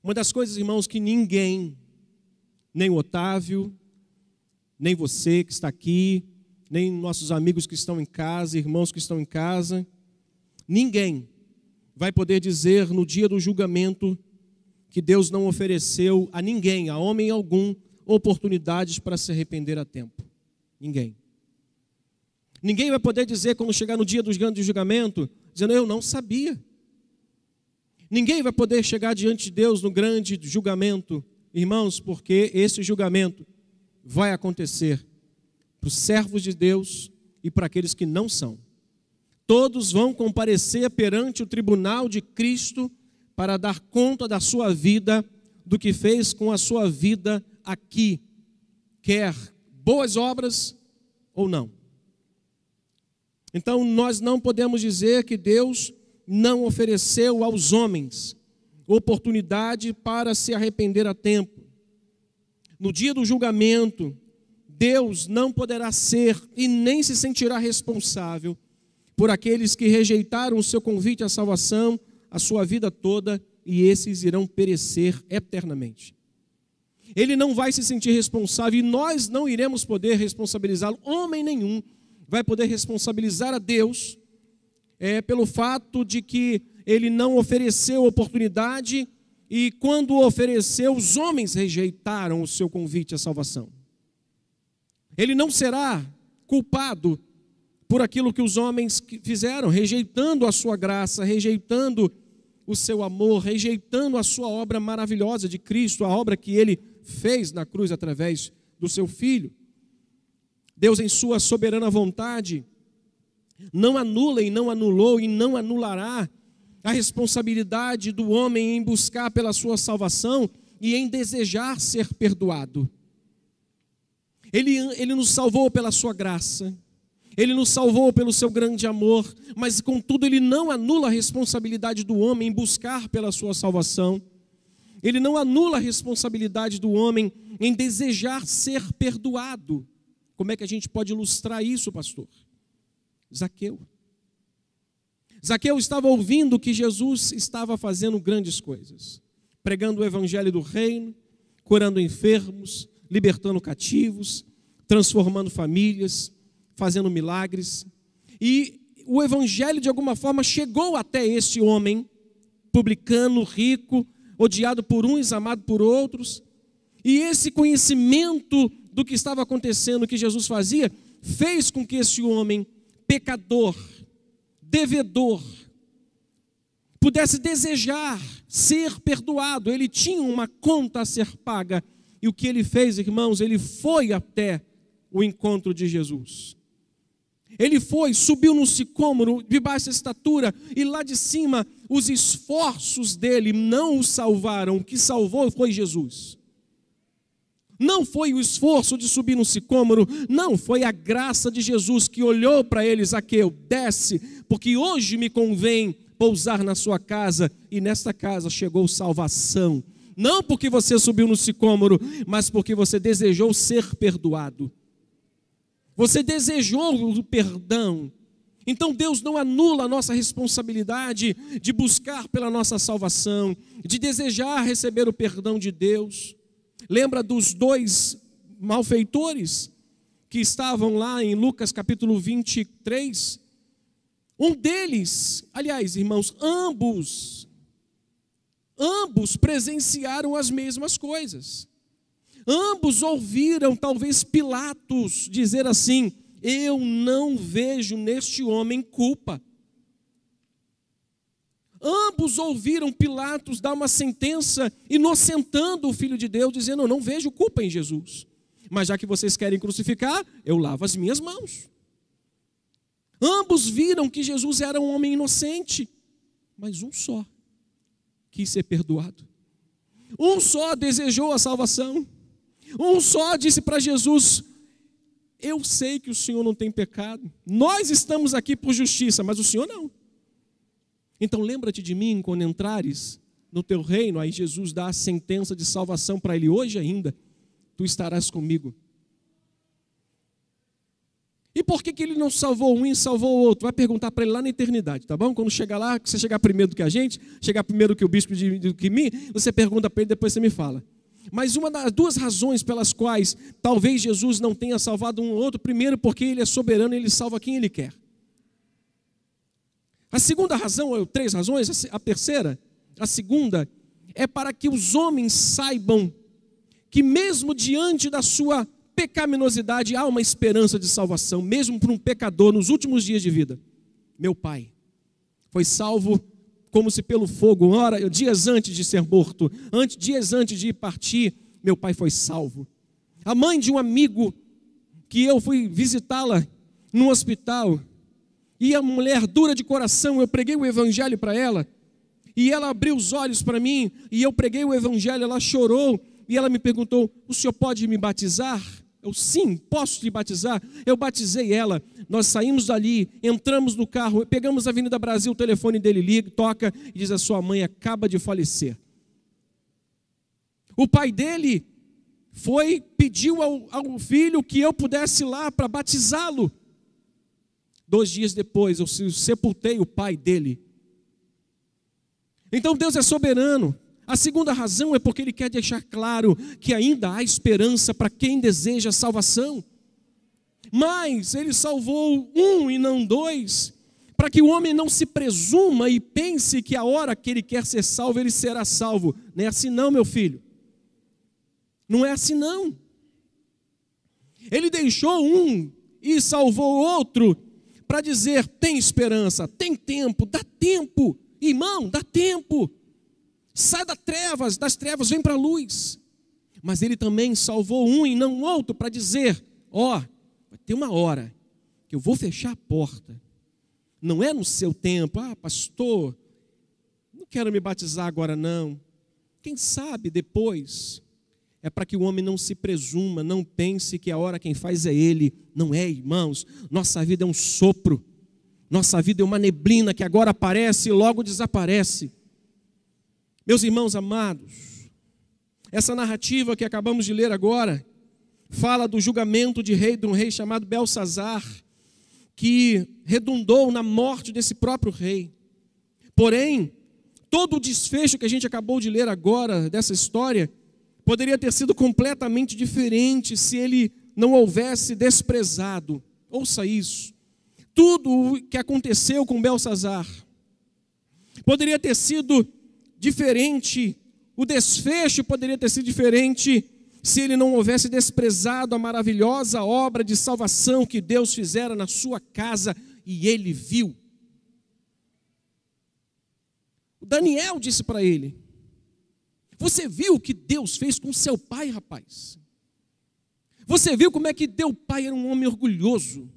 Uma das coisas, irmãos, que ninguém, nem o Otávio, nem você que está aqui, nem nossos amigos que estão em casa, irmãos que estão em casa, ninguém vai poder dizer no dia do julgamento que Deus não ofereceu a ninguém, a homem algum, oportunidades para se arrepender a tempo. Ninguém. Ninguém vai poder dizer, quando chegar no dia do grande julgamento, dizendo, eu não sabia. Ninguém vai poder chegar diante de Deus no grande julgamento, irmãos, porque esse julgamento vai acontecer para os servos de Deus e para aqueles que não são. Todos vão comparecer perante o tribunal de Cristo para dar conta da sua vida, do que fez com a sua vida aqui, quer boas obras ou não. Então, nós não podemos dizer que Deus não ofereceu aos homens oportunidade para se arrepender a tempo. No dia do julgamento, Deus não poderá ser e nem se sentirá responsável por aqueles que rejeitaram o seu convite à salvação a sua vida toda e esses irão perecer eternamente. Ele não vai se sentir responsável e nós não iremos poder responsabilizá-lo, homem nenhum vai poder responsabilizar a Deus é, pelo fato de que ele não ofereceu oportunidade e quando ofereceu, os homens rejeitaram o seu convite à salvação. Ele não será culpado por aquilo que os homens fizeram, rejeitando a sua graça, rejeitando o seu amor, rejeitando a sua obra maravilhosa de Cristo, a obra que ele fez na cruz através do seu filho. Deus, em sua soberana vontade, não anula e não anulou e não anulará a responsabilidade do homem em buscar pela sua salvação e em desejar ser perdoado. Ele, ele nos salvou pela sua graça, ele nos salvou pelo seu grande amor, mas contudo ele não anula a responsabilidade do homem em buscar pela sua salvação. Ele não anula a responsabilidade do homem em desejar ser perdoado. Como é que a gente pode ilustrar isso, pastor? Zaqueu. Zaqueu estava ouvindo que Jesus estava fazendo grandes coisas, pregando o evangelho do reino, curando enfermos, libertando cativos, transformando famílias, fazendo milagres. E o evangelho, de alguma forma, chegou até esse homem, publicano, rico, odiado por uns, amado por outros. E esse conhecimento do que estava acontecendo, que Jesus fazia, fez com que esse homem, pecador, devedor, pudesse desejar ser perdoado. Ele tinha uma conta a ser paga. E o que ele fez, irmãos? Ele foi até o encontro de Jesus. Ele foi, subiu no sicômoro de baixa estatura, e lá de cima os esforços dele não o salvaram, o que salvou foi Jesus. Não foi o esforço de subir no sicômoro, não foi a graça de Jesus que olhou para ele, Zaqueu, desce, porque hoje me convém pousar na sua casa, e nesta casa chegou salvação. Não porque você subiu no sicômoro, mas porque você desejou ser perdoado. Você desejou o perdão. Então Deus não anula a nossa responsabilidade de buscar pela nossa salvação, de desejar receber o perdão de Deus. Lembra dos dois malfeitores que estavam lá em Lucas capítulo 23? Um deles, aliás, irmãos, ambos, ambos presenciaram as mesmas coisas. Ambos ouviram, talvez, Pilatos dizer assim: Eu não vejo neste homem culpa. Ambos ouviram Pilatos dar uma sentença inocentando o Filho de Deus, dizendo: Eu não vejo culpa em Jesus. Mas já que vocês querem crucificar, eu lavo as minhas mãos. Ambos viram que Jesus era um homem inocente, mas um só quis ser perdoado. Um só desejou a salvação. Um só disse para Jesus: Eu sei que o Senhor não tem pecado. Nós estamos aqui por justiça, mas o Senhor não. Então lembra-te de mim quando entrares no teu reino. Aí Jesus dá a sentença de salvação para ele hoje ainda. Tu estarás comigo. E por que, que ele não salvou um e salvou o outro? Vai perguntar para ele lá na eternidade, tá bom? Quando chegar lá, que você chegar primeiro do que a gente, chegar primeiro do que o bispo de, do que mim, você pergunta para ele, depois você me fala. Mas uma das duas razões pelas quais talvez Jesus não tenha salvado um ou outro, primeiro porque ele é soberano e ele salva quem ele quer. A segunda razão, ou três razões, a terceira, a segunda, é para que os homens saibam que mesmo diante da sua pecaminosidade há uma esperança de salvação, mesmo para um pecador nos últimos dias de vida. Meu pai foi salvo como se pelo fogo, hora, dias antes de ser morto, antes, dias antes de partir, meu pai foi salvo. A mãe de um amigo que eu fui visitá-la no hospital, e a mulher dura de coração, eu preguei o evangelho para ela, e ela abriu os olhos para mim, e eu preguei o evangelho, ela chorou, e ela me perguntou: O senhor pode me batizar? Eu, sim, posso te batizar? Eu batizei ela. Nós saímos dali, entramos no carro, pegamos a Avenida Brasil, o telefone dele liga, toca e diz: A sua mãe acaba de falecer. O pai dele foi, pediu ao, ao filho que eu pudesse ir lá para batizá-lo. Dois dias depois, eu sepultei o pai dele. Então Deus é soberano. A segunda razão é porque ele quer deixar claro que ainda há esperança para quem deseja salvação. Mas ele salvou um e não dois, para que o homem não se presuma e pense que a hora que ele quer ser salvo, ele será salvo. Não é assim, não, meu filho. Não é assim, não. Ele deixou um e salvou outro para dizer: tem esperança, tem tempo, dá tempo, irmão, dá tempo. Sai das trevas, das trevas, vem para a luz. Mas ele também salvou um e não outro para dizer: ó, oh, vai ter uma hora que eu vou fechar a porta. Não é no seu tempo, ah, pastor, não quero me batizar agora não. Quem sabe depois. É para que o homem não se presuma, não pense que a hora quem faz é ele. Não é, irmãos. Nossa vida é um sopro. Nossa vida é uma neblina que agora aparece e logo desaparece. Meus irmãos amados, essa narrativa que acabamos de ler agora fala do julgamento de rei de um rei chamado Belsazar, que redundou na morte desse próprio rei. Porém, todo o desfecho que a gente acabou de ler agora dessa história poderia ter sido completamente diferente se ele não houvesse desprezado. Ouça isso. Tudo o que aconteceu com Belsazar poderia ter sido diferente, o desfecho poderia ter sido diferente se ele não houvesse desprezado a maravilhosa obra de salvação que Deus fizera na sua casa e ele viu. O Daniel disse para ele: Você viu o que Deus fez com seu pai, rapaz? Você viu como é que teu pai era um homem orgulhoso?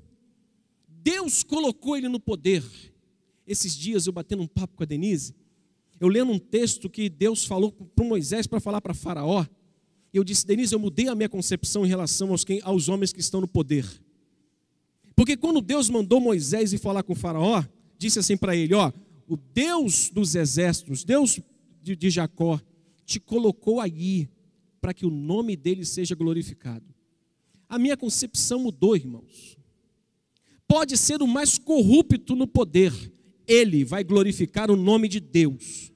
Deus colocou ele no poder. Esses dias eu batendo um papo com a Denise, eu lendo um texto que Deus falou para Moisés para falar para Faraó. Eu disse, Denise, eu mudei a minha concepção em relação aos, quem, aos homens que estão no poder. Porque quando Deus mandou Moisés ir falar com Faraó, disse assim para ele: Ó, o Deus dos exércitos, Deus de, de Jacó, te colocou aí para que o nome dele seja glorificado. A minha concepção mudou, irmãos. Pode ser o mais corrupto no poder, ele vai glorificar o nome de Deus.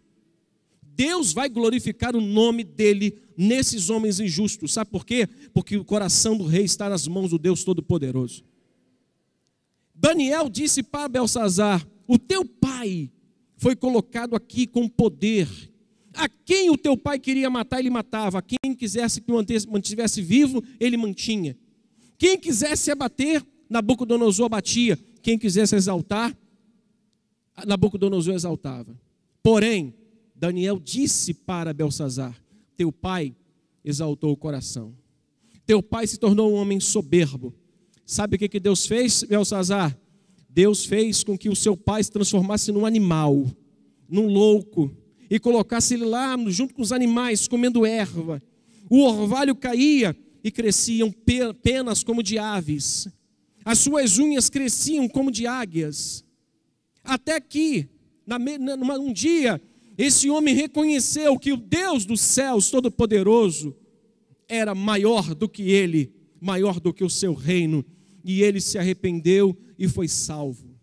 Deus vai glorificar o nome dele nesses homens injustos. Sabe por quê? Porque o coração do rei está nas mãos do Deus Todo-Poderoso. Daniel disse para Belsazar: O teu pai foi colocado aqui com poder. A quem o teu pai queria matar, ele matava. A quem quisesse que mantivesse vivo, ele mantinha. Quem quisesse abater, Nabucodonosor abatia. Quem quisesse exaltar, Nabucodonosor exaltava. Porém, Daniel disse para Belsazar: Teu pai exaltou o coração. Teu pai se tornou um homem soberbo. Sabe o que, que Deus fez, Belsazar? Deus fez com que o seu pai se transformasse num animal, num louco, e colocasse ele lá junto com os animais, comendo erva. O orvalho caía e cresciam penas como de aves. As suas unhas cresciam como de águias. Até que, um dia, esse homem reconheceu que o Deus dos céus Todo-Poderoso era maior do que ele, maior do que o seu reino, e ele se arrependeu e foi salvo.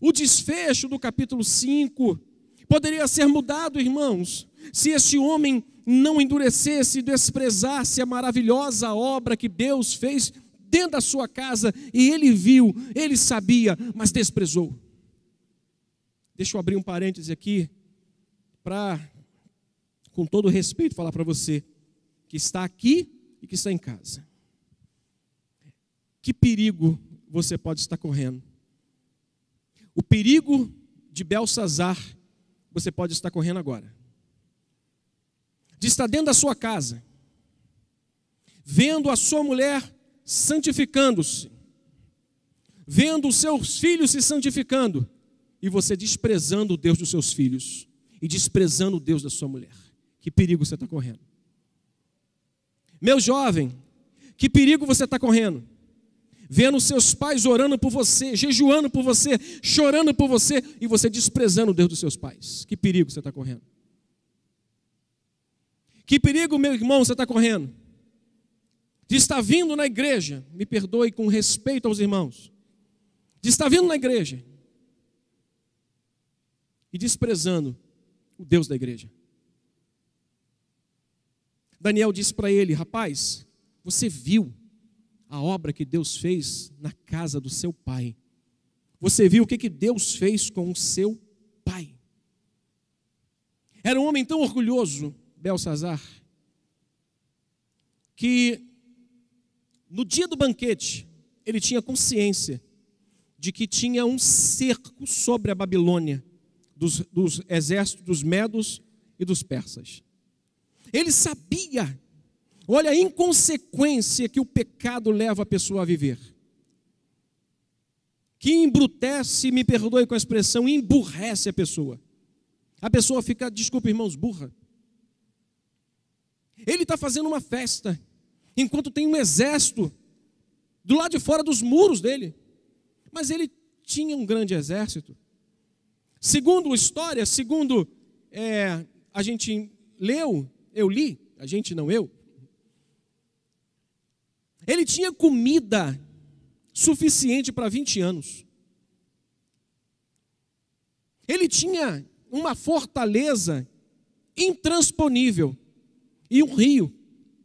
O desfecho do capítulo 5 poderia ser mudado, irmãos, se esse homem não endurecesse e desprezasse a maravilhosa obra que Deus fez dentro da sua casa, e ele viu, ele sabia, mas desprezou. Deixa eu abrir um parêntese aqui para, com todo respeito, falar para você que está aqui e que está em casa. Que perigo você pode estar correndo? O perigo de Belsazar você pode estar correndo agora. De estar dentro da sua casa, vendo a sua mulher santificando-se, vendo os seus filhos se santificando, e você desprezando o Deus dos seus filhos e desprezando o Deus da sua mulher. Que perigo você está correndo. Meu jovem, que perigo você está correndo. Vendo seus pais orando por você, jejuando por você, chorando por você e você desprezando o Deus dos seus pais. Que perigo você está correndo. Que perigo, meu irmão, você está correndo. De estar vindo na igreja, me perdoe com respeito aos irmãos, de estar vindo na igreja e desprezando o Deus da igreja. Daniel disse para ele: Rapaz, você viu a obra que Deus fez na casa do seu pai. Você viu o que, que Deus fez com o seu pai. Era um homem tão orgulhoso, Belsazar, que no dia do banquete ele tinha consciência de que tinha um cerco sobre a Babilônia dos, dos exércitos dos medos e dos persas. Ele sabia, olha a inconsequência que o pecado leva a pessoa a viver. Que embrutece, me perdoe com a expressão, emburrece a pessoa. A pessoa fica, desculpa irmãos, burra. Ele está fazendo uma festa, enquanto tem um exército do lado de fora dos muros dele. Mas ele tinha um grande exército. Segundo história, segundo é, a gente leu, eu li, a gente não eu. Ele tinha comida suficiente para 20 anos. Ele tinha uma fortaleza intransponível e um rio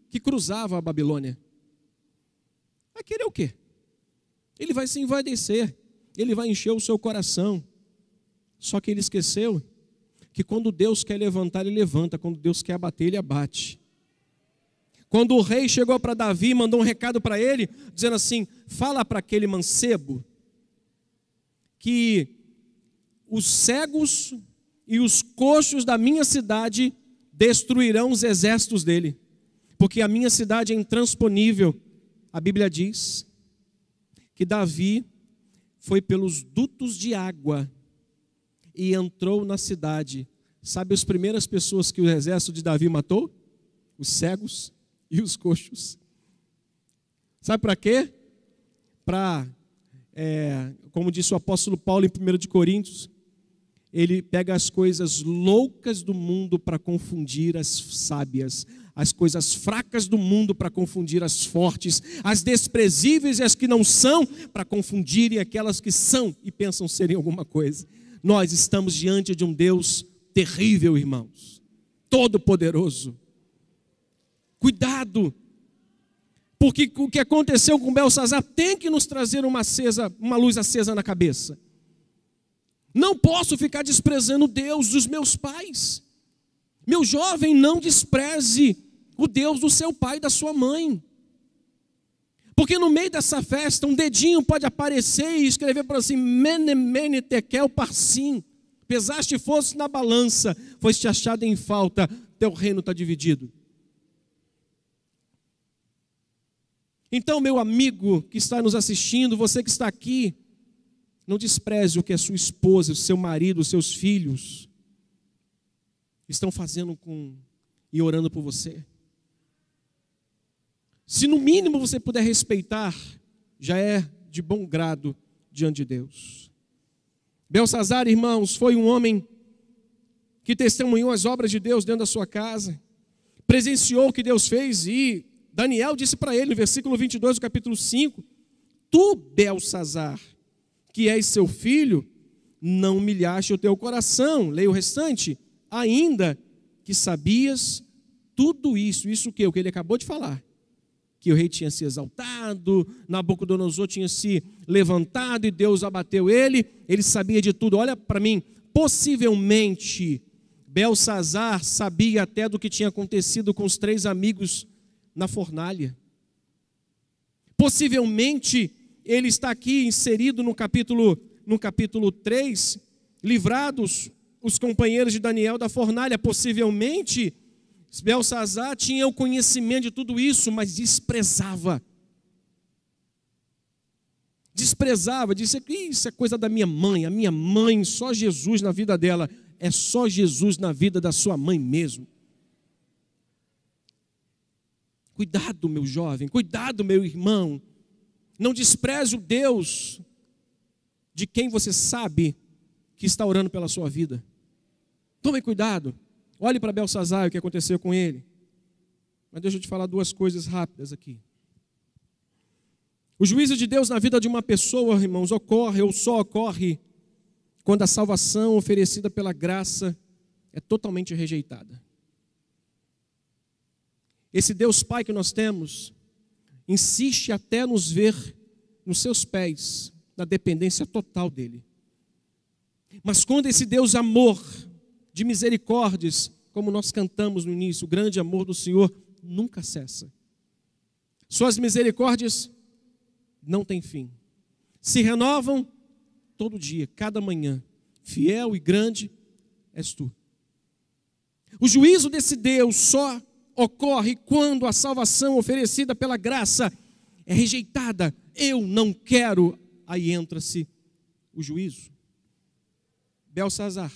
que cruzava a Babilônia. Vai querer o quê? Ele vai se envaidecer, ele vai encher o seu coração só que ele esqueceu que quando Deus quer levantar, ele levanta, quando Deus quer abater, ele abate. Quando o rei chegou para Davi, mandou um recado para ele, dizendo assim: fala para aquele mancebo que os cegos e os coxos da minha cidade destruirão os exércitos dele, porque a minha cidade é intransponível. A Bíblia diz que Davi foi pelos dutos de água e entrou na cidade. Sabe as primeiras pessoas que o exército de Davi matou? Os cegos e os coxos. Sabe para quê? Para, é, como disse o apóstolo Paulo em 1 de Coríntios, ele pega as coisas loucas do mundo para confundir as sábias, as coisas fracas do mundo para confundir as fortes, as desprezíveis e as que não são para confundirem aquelas que são e pensam serem alguma coisa. Nós estamos diante de um Deus terrível, irmãos, todo-poderoso. Cuidado, porque o que aconteceu com Belsazar tem que nos trazer uma, acesa, uma luz acesa na cabeça. Não posso ficar desprezando Deus dos meus pais. Meu jovem, não despreze o Deus do seu pai e da sua mãe. Porque no meio dessa festa, um dedinho pode aparecer e escrever por assim: Mene, mene, tekel, parsim. Pesaste fosse na balança, foste achado em falta, teu reino está dividido. Então, meu amigo que está nos assistindo, você que está aqui, não despreze o que a sua esposa, o seu marido, os seus filhos estão fazendo com e orando por você. Se no mínimo você puder respeitar, já é de bom grado diante de Deus. Belsazar, irmãos, foi um homem que testemunhou as obras de Deus dentro da sua casa, presenciou o que Deus fez e Daniel disse para ele, no versículo 22 do capítulo 5: Tu, Belsazar, que és seu filho, não humilhaste o teu coração. Leia o restante. Ainda que sabias tudo isso. Isso o que? O que ele acabou de falar. Que o rei tinha se exaltado, Nabucodonosor tinha se levantado e Deus abateu ele. Ele sabia de tudo. Olha para mim, possivelmente Belsazar sabia até do que tinha acontecido com os três amigos na fornalha. Possivelmente ele está aqui inserido no capítulo, no capítulo 3, livrados os companheiros de Daniel da fornalha. Possivelmente, Belsazar tinha o conhecimento de tudo isso, mas desprezava. Desprezava, disse que isso é coisa da minha mãe, a minha mãe, só Jesus na vida dela, é só Jesus na vida da sua mãe mesmo. Cuidado, meu jovem, cuidado, meu irmão. Não despreze o Deus de quem você sabe que está orando pela sua vida. Tome cuidado. Olhe para Belsazar o que aconteceu com ele. Mas deixa eu te falar duas coisas rápidas aqui. O juízo de Deus na vida de uma pessoa, irmãos, ocorre ou só ocorre quando a salvação oferecida pela graça é totalmente rejeitada. Esse Deus Pai que nós temos, insiste até nos ver nos seus pés, na dependência total dele. Mas quando esse Deus amor, de misericórdias, como nós cantamos no início, o grande amor do Senhor nunca cessa. Suas misericórdias não têm fim. Se renovam todo dia, cada manhã. Fiel e grande és tu. O juízo desse Deus só ocorre quando a salvação oferecida pela graça é rejeitada. Eu não quero, aí entra-se o juízo. Belsazar.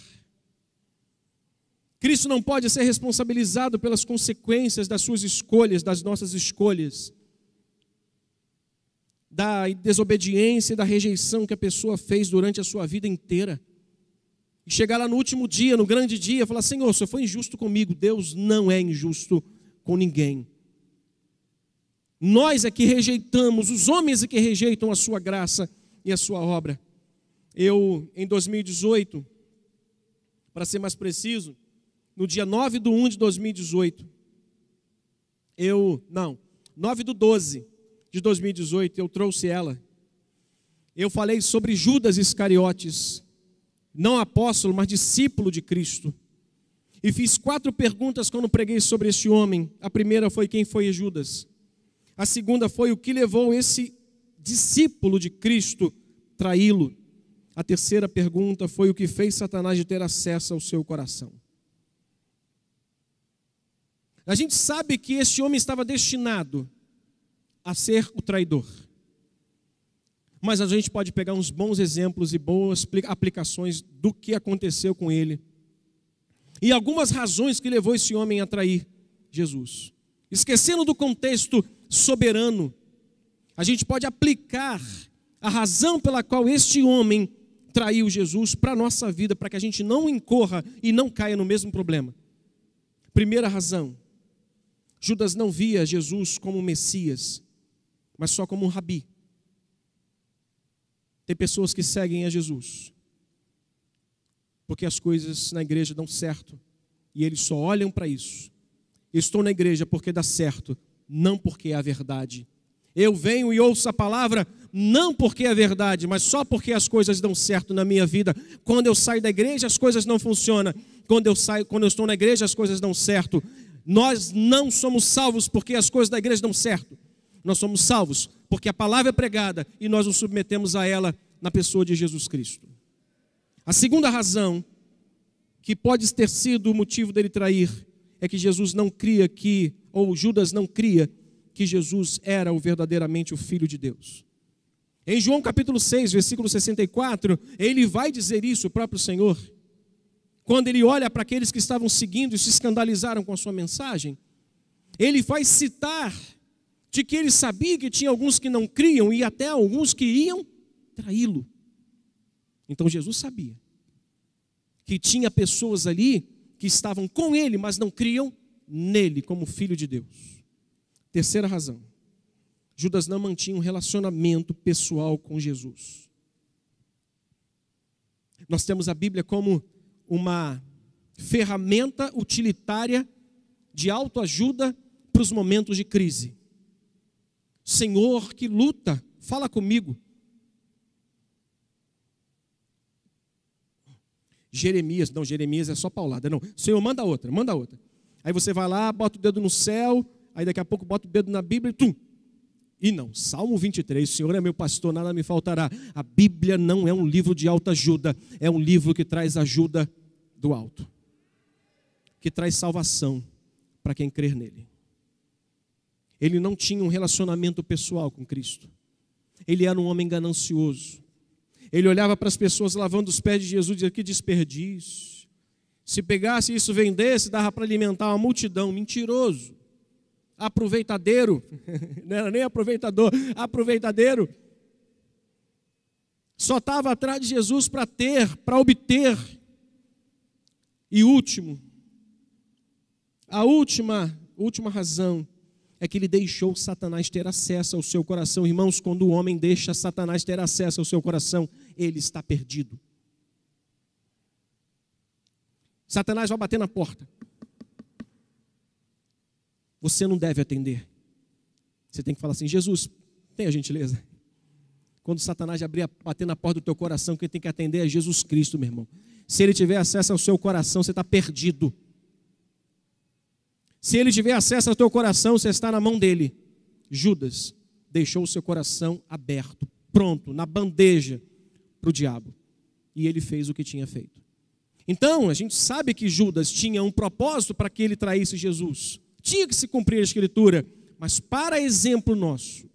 Cristo não pode ser responsabilizado pelas consequências das suas escolhas, das nossas escolhas, da desobediência e da rejeição que a pessoa fez durante a sua vida inteira. E chegar lá no último dia, no grande dia, falar: Senhor, Senhor foi injusto comigo. Deus não é injusto com ninguém. Nós é que rejeitamos, os homens é que rejeitam a sua graça e a sua obra. Eu, em 2018, para ser mais preciso, no dia 9 de 1 de 2018, eu, não, 9 do 12 de 2018, eu trouxe ela. Eu falei sobre Judas Iscariotes, não apóstolo, mas discípulo de Cristo. E fiz quatro perguntas quando preguei sobre este homem. A primeira foi quem foi Judas. A segunda foi o que levou esse discípulo de Cristo traí-lo. A terceira pergunta foi o que fez Satanás de ter acesso ao seu coração. A gente sabe que este homem estava destinado a ser o traidor. Mas a gente pode pegar uns bons exemplos e boas aplicações do que aconteceu com ele. E algumas razões que levou esse homem a trair Jesus. Esquecendo do contexto soberano, a gente pode aplicar a razão pela qual este homem traiu Jesus para a nossa vida, para que a gente não incorra e não caia no mesmo problema. Primeira razão: Judas não via Jesus como Messias, mas só como um rabi. Tem pessoas que seguem a Jesus, porque as coisas na igreja dão certo, e eles só olham para isso. Estou na igreja porque dá certo, não porque é a verdade. Eu venho e ouço a palavra não porque é verdade, mas só porque as coisas dão certo na minha vida. Quando eu saio da igreja, as coisas não funcionam. Quando eu saio, quando eu estou na igreja, as coisas dão certo. Nós não somos salvos porque as coisas da igreja dão certo. Nós somos salvos porque a palavra é pregada e nós nos submetemos a ela na pessoa de Jesus Cristo. A segunda razão que pode ter sido o motivo dele trair é que Jesus não cria que, ou Judas não cria que Jesus era o verdadeiramente o Filho de Deus. Em João capítulo 6, versículo 64, ele vai dizer isso, o próprio Senhor. Quando ele olha para aqueles que estavam seguindo e se escandalizaram com a sua mensagem, ele vai citar de que ele sabia que tinha alguns que não criam e até alguns que iam traí-lo. Então Jesus sabia que tinha pessoas ali que estavam com ele, mas não criam nele como filho de Deus. Terceira razão. Judas não mantinha um relacionamento pessoal com Jesus. Nós temos a Bíblia como uma ferramenta utilitária de autoajuda para os momentos de crise. Senhor que luta, fala comigo. Jeremias, não, Jeremias é só paulada, não. Senhor, manda outra, manda outra. Aí você vai lá, bota o dedo no céu, aí daqui a pouco bota o dedo na Bíblia e tum. E não, Salmo 23, o Senhor é meu pastor, nada me faltará. A Bíblia não é um livro de alta ajuda, é um livro que traz ajuda do alto, que traz salvação para quem crer nele. Ele não tinha um relacionamento pessoal com Cristo. Ele era um homem ganancioso. Ele olhava para as pessoas lavando os pés de Jesus e dizia: Que desperdício. Se pegasse isso, vendesse, dava para alimentar uma multidão. Mentiroso. Aproveitadeiro. Não era nem aproveitador, aproveitadeiro. Só estava atrás de Jesus para ter, para obter. E último, a última, última razão é que ele deixou Satanás ter acesso ao seu coração. Irmãos, quando o homem deixa Satanás ter acesso ao seu coração, ele está perdido. Satanás vai bater na porta. Você não deve atender. Você tem que falar assim: Jesus, tenha gentileza. Quando Satanás abrir, bater na porta do teu coração, quem tem que atender é Jesus Cristo, meu irmão. Se ele tiver acesso ao seu coração, você está perdido. Se ele tiver acesso ao teu coração, você está na mão dele. Judas deixou o seu coração aberto, pronto, na bandeja para o diabo. E ele fez o que tinha feito. Então, a gente sabe que Judas tinha um propósito para que ele traísse Jesus. Tinha que se cumprir a escritura, mas para exemplo nosso,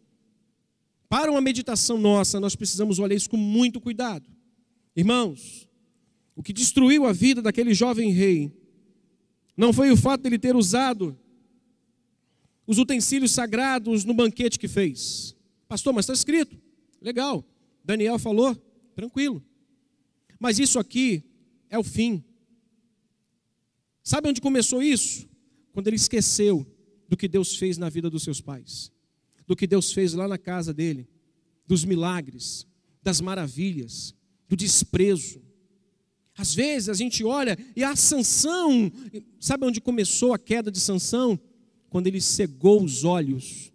para uma meditação nossa, nós precisamos olhar isso com muito cuidado. Irmãos, o que destruiu a vida daquele jovem rei não foi o fato dele ter usado os utensílios sagrados no banquete que fez. Pastor, mas está escrito. Legal. Daniel falou, tranquilo. Mas isso aqui é o fim. Sabe onde começou isso? Quando ele esqueceu do que Deus fez na vida dos seus pais, do que Deus fez lá na casa dele, dos milagres, das maravilhas, do desprezo. Às vezes a gente olha e a Sansão, sabe onde começou a queda de Sansão? Quando ele cegou os olhos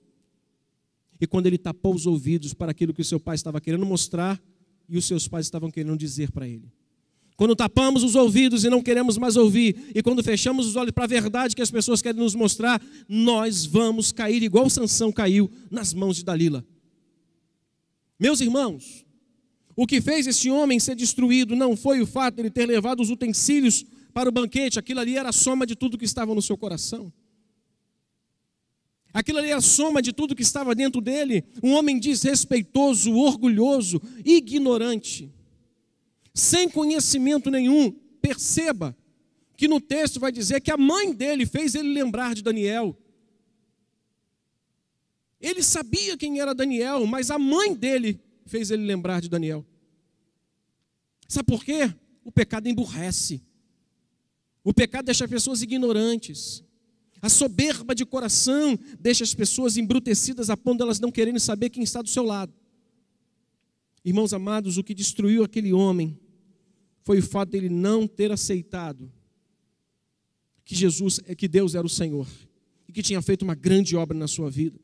e quando ele tapou os ouvidos para aquilo que o seu pai estava querendo mostrar e os seus pais estavam querendo dizer para ele. Quando tapamos os ouvidos e não queremos mais ouvir, e quando fechamos os olhos para a verdade que as pessoas querem nos mostrar, nós vamos cair igual Sansão caiu nas mãos de Dalila. Meus irmãos, o que fez esse homem ser destruído não foi o fato de ele ter levado os utensílios para o banquete, aquilo ali era a soma de tudo que estava no seu coração. Aquilo ali era a soma de tudo que estava dentro dele. Um homem desrespeitoso, orgulhoso, ignorante, sem conhecimento nenhum. Perceba que no texto vai dizer que a mãe dele fez ele lembrar de Daniel. Ele sabia quem era Daniel, mas a mãe dele fez ele lembrar de Daniel. Sabe por quê? O pecado emburrece. O pecado deixa as pessoas ignorantes. A soberba de coração deixa as pessoas embrutecidas a ponto de elas não quererem saber quem está do seu lado. Irmãos amados, o que destruiu aquele homem foi o fato dele não ter aceitado que Jesus, que Deus era o Senhor e que tinha feito uma grande obra na sua vida.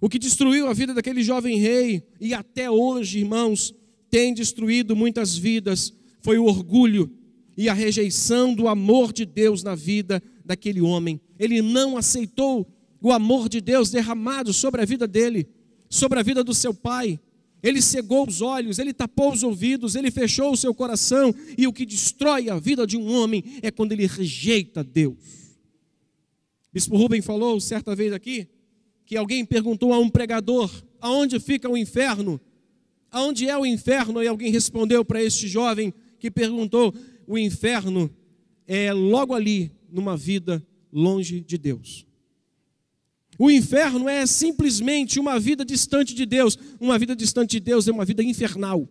O que destruiu a vida daquele jovem rei e até hoje, irmãos, tem destruído muitas vidas foi o orgulho e a rejeição do amor de Deus na vida daquele homem. Ele não aceitou o amor de Deus derramado sobre a vida dele, sobre a vida do seu pai. Ele cegou os olhos, ele tapou os ouvidos, ele fechou o seu coração, e o que destrói a vida de um homem é quando ele rejeita Deus. Bispo Rubem falou certa vez aqui que alguém perguntou a um pregador: aonde fica o inferno? Aonde é o inferno? E alguém respondeu para este jovem que perguntou: o inferno é logo ali, numa vida longe de Deus. O inferno é simplesmente uma vida distante de Deus. Uma vida distante de Deus é uma vida infernal.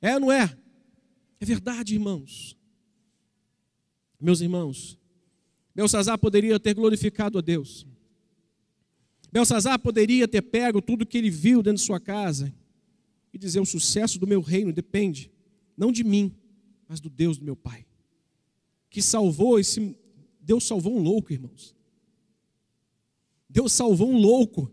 É ou não é? É verdade, irmãos. Meus irmãos, Belsazar poderia ter glorificado a Deus. Belsazar poderia ter pego tudo que ele viu dentro de sua casa e dizer: o sucesso do meu reino depende não de mim, mas do Deus do meu pai. Que salvou esse. Deus salvou um louco, irmãos. Deus salvou um louco.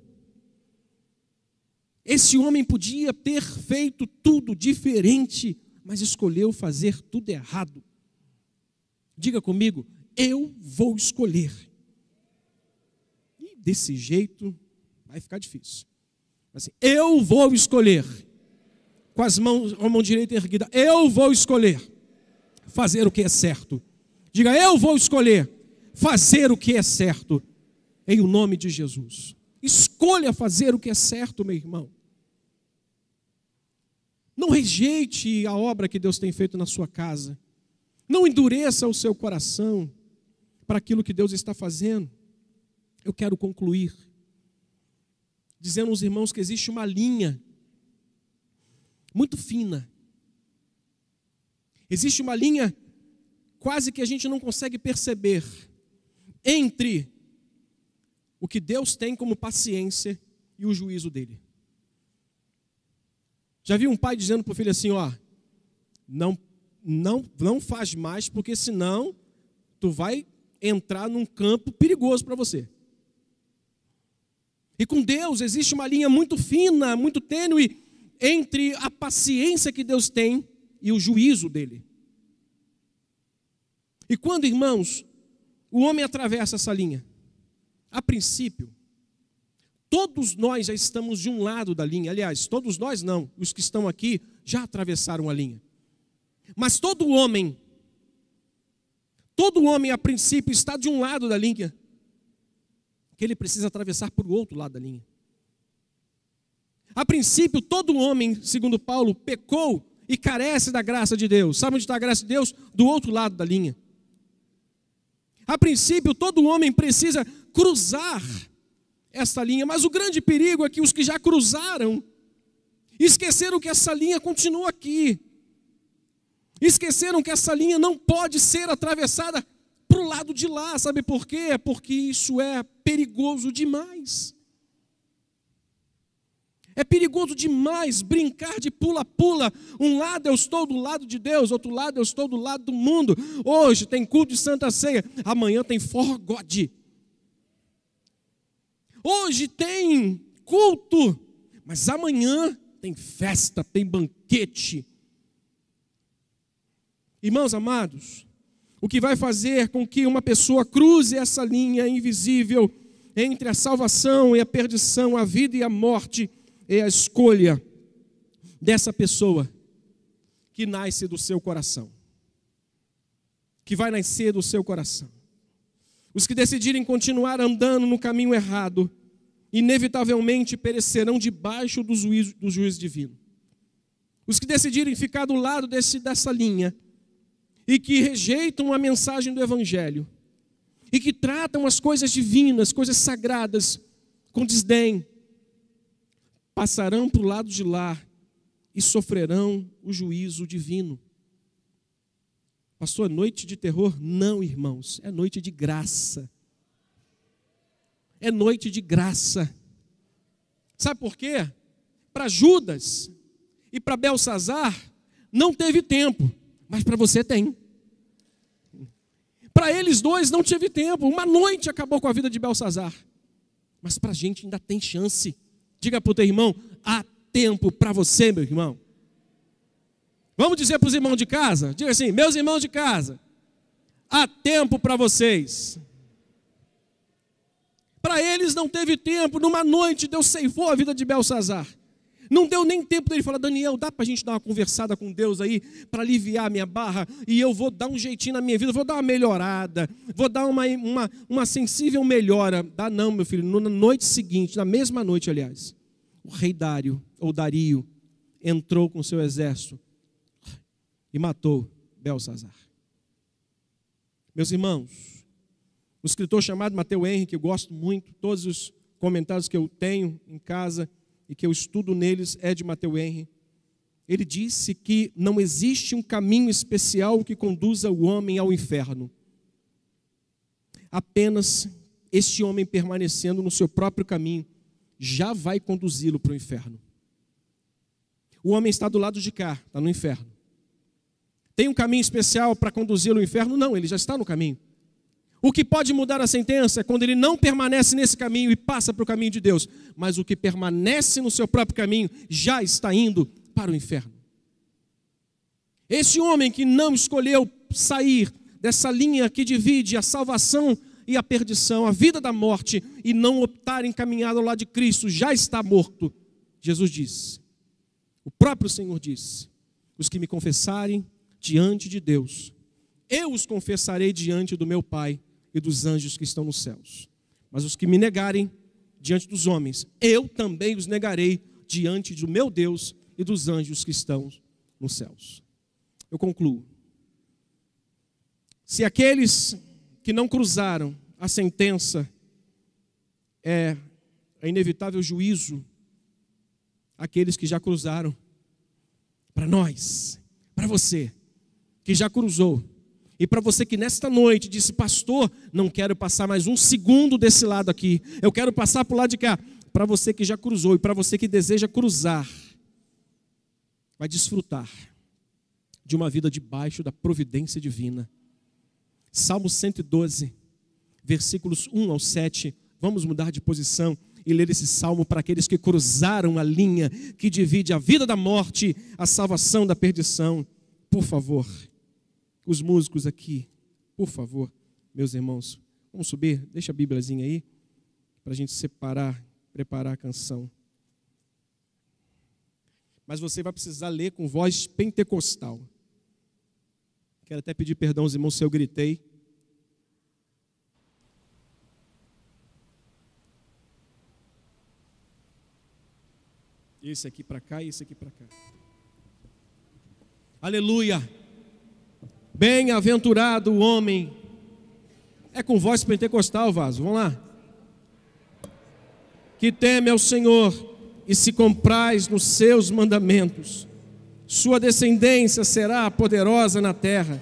Esse homem podia ter feito tudo diferente, mas escolheu fazer tudo errado. Diga comigo, eu vou escolher. E desse jeito vai ficar difícil. Assim, eu vou escolher. Com as mãos, com a mão direita erguida, eu vou escolher fazer o que é certo. Diga, eu vou escolher fazer o que é certo em o nome de Jesus. Escolha fazer o que é certo, meu irmão. Não rejeite a obra que Deus tem feito na sua casa. Não endureça o seu coração para aquilo que Deus está fazendo. Eu quero concluir dizendo aos irmãos que existe uma linha muito fina. Existe uma linha quase que a gente não consegue perceber entre o que Deus tem como paciência e o juízo dele. Já vi um pai dizendo para o filho assim, ó, não, não, não faz mais, porque senão tu vai entrar num campo perigoso para você. E com Deus existe uma linha muito fina, muito tênue entre a paciência que Deus tem e o juízo dele. E quando, irmãos, o homem atravessa essa linha, a princípio, todos nós já estamos de um lado da linha. Aliás, todos nós não, os que estão aqui já atravessaram a linha. Mas todo homem, todo homem a princípio está de um lado da linha, que ele precisa atravessar por outro lado da linha. A princípio, todo homem, segundo Paulo, pecou e carece da graça de Deus. Sabe onde está a graça de Deus? Do outro lado da linha. A princípio, todo homem precisa cruzar esta linha, mas o grande perigo é que os que já cruzaram esqueceram que essa linha continua aqui. Esqueceram que essa linha não pode ser atravessada para o lado de lá, sabe por quê? Porque isso é perigoso demais. É perigoso demais brincar de pula-pula. Um lado eu estou do lado de Deus, outro lado eu estou do lado do mundo. Hoje tem culto de Santa Ceia, amanhã tem For God. Hoje tem culto, mas amanhã tem festa, tem banquete. Irmãos amados, o que vai fazer com que uma pessoa cruze essa linha invisível entre a salvação e a perdição, a vida e a morte, é a escolha dessa pessoa que nasce do seu coração. Que vai nascer do seu coração. Os que decidirem continuar andando no caminho errado, inevitavelmente perecerão debaixo do juízo, do juízo divino. Os que decidirem ficar do lado desse, dessa linha e que rejeitam a mensagem do Evangelho e que tratam as coisas divinas, coisas sagradas, com desdém, passarão para o lado de lá e sofrerão o juízo divino. Pastor, noite de terror? Não, irmãos, é noite de graça. É noite de graça. Sabe por quê? Para Judas e para Belsazar não teve tempo, mas para você tem. Para eles dois não teve tempo, uma noite acabou com a vida de Belsazar. Mas para a gente ainda tem chance. Diga para o teu irmão: há tempo para você, meu irmão. Vamos dizer para os irmãos de casa? Diga assim: meus irmãos de casa, há tempo para vocês. Para eles não teve tempo, numa noite Deus ceifou a vida de Belsazar. Não deu nem tempo dele falar, Daniel, dá para a gente dar uma conversada com Deus aí, para aliviar a minha barra, e eu vou dar um jeitinho na minha vida, vou dar uma melhorada, vou dar uma, uma, uma sensível melhora. Dá não, meu filho, na noite seguinte, na mesma noite, aliás, o rei Dário, ou Dario, entrou com seu exército e matou Belsazar. Meus irmãos, um escritor chamado Mateu Henry, que eu gosto muito, todos os comentários que eu tenho em casa e que eu estudo neles é de Mateu Henry. Ele disse que não existe um caminho especial que conduza o homem ao inferno. Apenas este homem permanecendo no seu próprio caminho já vai conduzi-lo para o inferno. O homem está do lado de cá, está no inferno. Tem um caminho especial para conduzi-lo ao inferno? Não, ele já está no caminho. O que pode mudar a sentença é quando ele não permanece nesse caminho e passa para o caminho de Deus, mas o que permanece no seu próprio caminho já está indo para o inferno. Esse homem que não escolheu sair dessa linha que divide a salvação e a perdição, a vida da morte, e não optar em caminhar ao lado de Cristo, já está morto. Jesus disse, o próprio Senhor disse: os que me confessarem diante de Deus, eu os confessarei diante do meu Pai e dos anjos que estão nos céus. Mas os que me negarem diante dos homens, eu também os negarei diante do meu Deus e dos anjos que estão nos céus. Eu concluo. Se aqueles que não cruzaram a sentença é a inevitável juízo, aqueles que já cruzaram, para nós, para você, que já cruzou, e para você que nesta noite disse, pastor, não quero passar mais um segundo desse lado aqui, eu quero passar para o lado de cá. Para você que já cruzou e para você que deseja cruzar, vai desfrutar de uma vida debaixo da providência divina. Salmo 112, versículos 1 ao 7. Vamos mudar de posição e ler esse salmo para aqueles que cruzaram a linha que divide a vida da morte, a salvação da perdição. Por favor os músicos aqui, por favor, meus irmãos, vamos subir, deixa a Bíbliazinha aí, para a gente separar, preparar a canção. Mas você vai precisar ler com voz pentecostal. Quero até pedir perdão aos irmãos se eu gritei. Esse aqui para cá e esse aqui para cá. Aleluia! Bem-aventurado o homem. É com voz pentecostal, vaso. Vamos lá. Que teme ao Senhor e se compraz nos seus mandamentos. Sua descendência será poderosa na terra.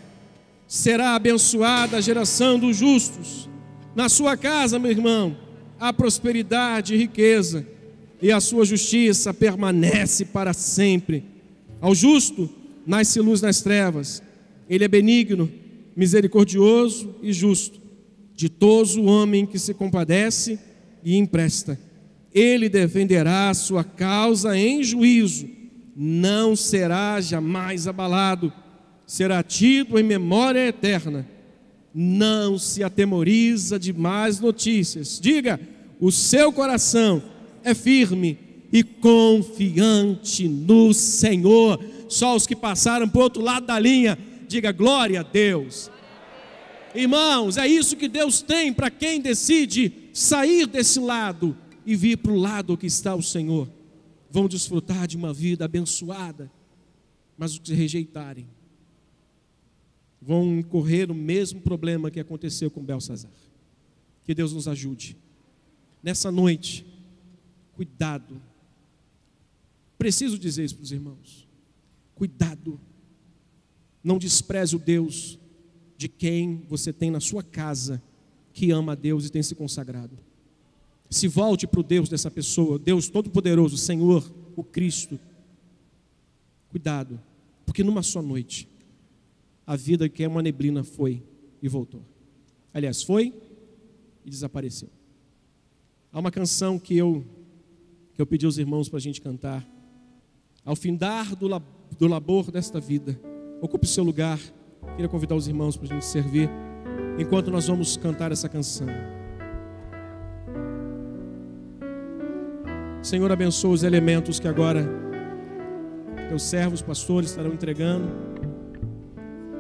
Será abençoada a geração dos justos. Na sua casa, meu irmão, há prosperidade e riqueza, e a sua justiça permanece para sempre. Ao justo nasce luz nas trevas ele é benigno, misericordioso e justo, ditoso o homem que se compadece e empresta. Ele defenderá a sua causa em juízo, não será jamais abalado, será tido em memória eterna. Não se atemoriza de más notícias. Diga, o seu coração é firme e confiante no Senhor. Só os que passaram para o outro lado da linha Diga glória a Deus. Irmãos, é isso que Deus tem para quem decide sair desse lado e vir para o lado que está o Senhor. Vão desfrutar de uma vida abençoada, mas os que rejeitarem vão correr o mesmo problema que aconteceu com Belsazar. Que Deus nos ajude. Nessa noite, cuidado. Preciso dizer isso para os irmãos. Cuidado. Não despreze o Deus de quem você tem na sua casa que ama a Deus e tem se consagrado. Se volte para o Deus dessa pessoa, Deus Todo-Poderoso, Senhor, o Cristo. Cuidado, porque numa só noite, a vida que é uma neblina foi e voltou. Aliás, foi e desapareceu. Há uma canção que eu, que eu pedi aos irmãos para a gente cantar. Ao findar do, la- do labor desta vida, ocupe o seu lugar. Queria convidar os irmãos para a gente servir, enquanto nós vamos cantar essa canção. Senhor, abençoa os elementos que agora teus servos, pastores estarão entregando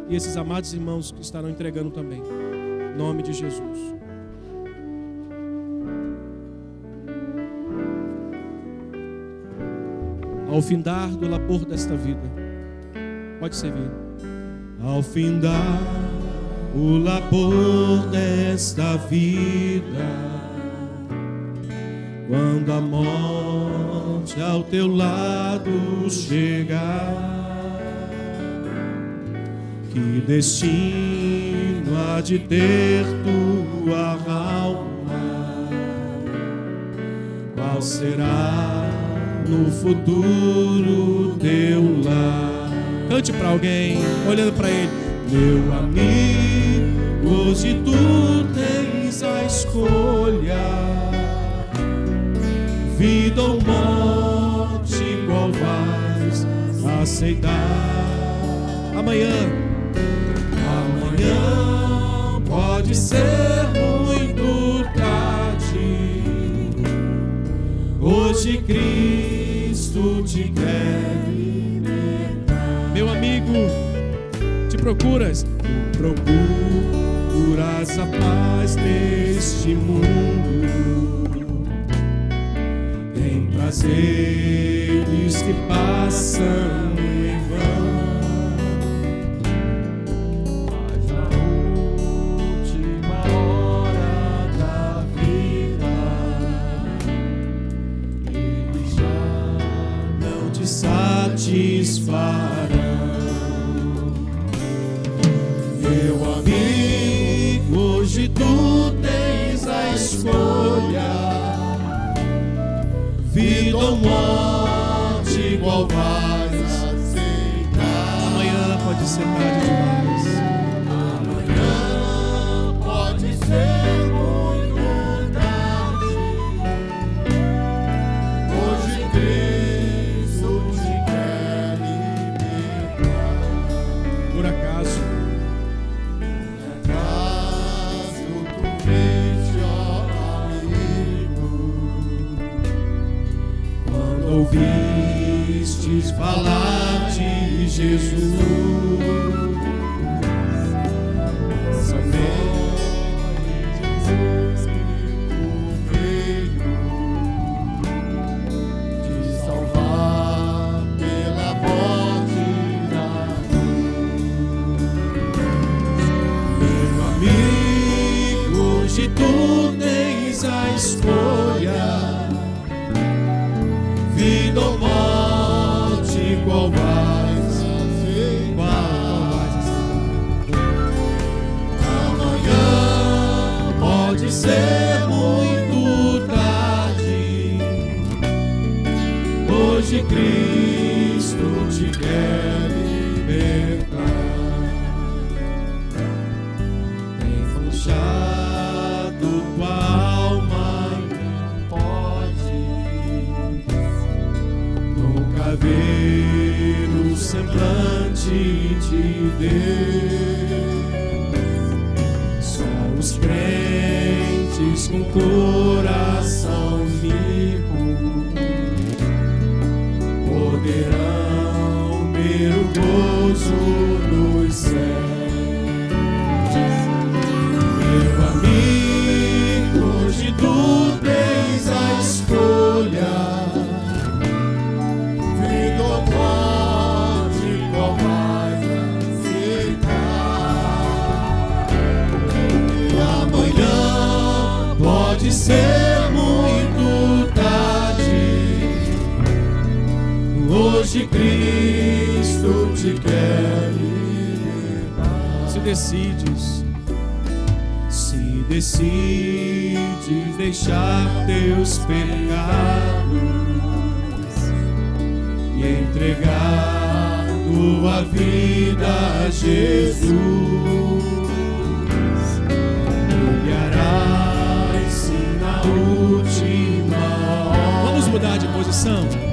e esses amados irmãos que estarão entregando também. Em nome de Jesus. Ao findar do labor desta vida, pode servir. Ao findar o labor desta vida, quando a morte ao teu lado chegar, que destino há de ter tua alma? Qual será no futuro teu lar? Cante para alguém, olhando para ele. Meu amigo, hoje tu tens a escolha, vida ou morte, qual vais aceitar? Amanhã, Amanhã pode ser muito tarde. Hoje Cristo te quer procuras. Procuras a paz neste mundo Em prazeres que passam em vão ser tarde demais. Amanhã pode ser muito tarde. Hoje Cristo te quer libertar. Por acaso, Caso tu viste, ó amigo, quando ouvistes falar de Jesus, tens a escolha, crentes decides, se decides deixar teus pecados e entregar tua vida a Jesus, brilharás na última. Vamos mudar de posição.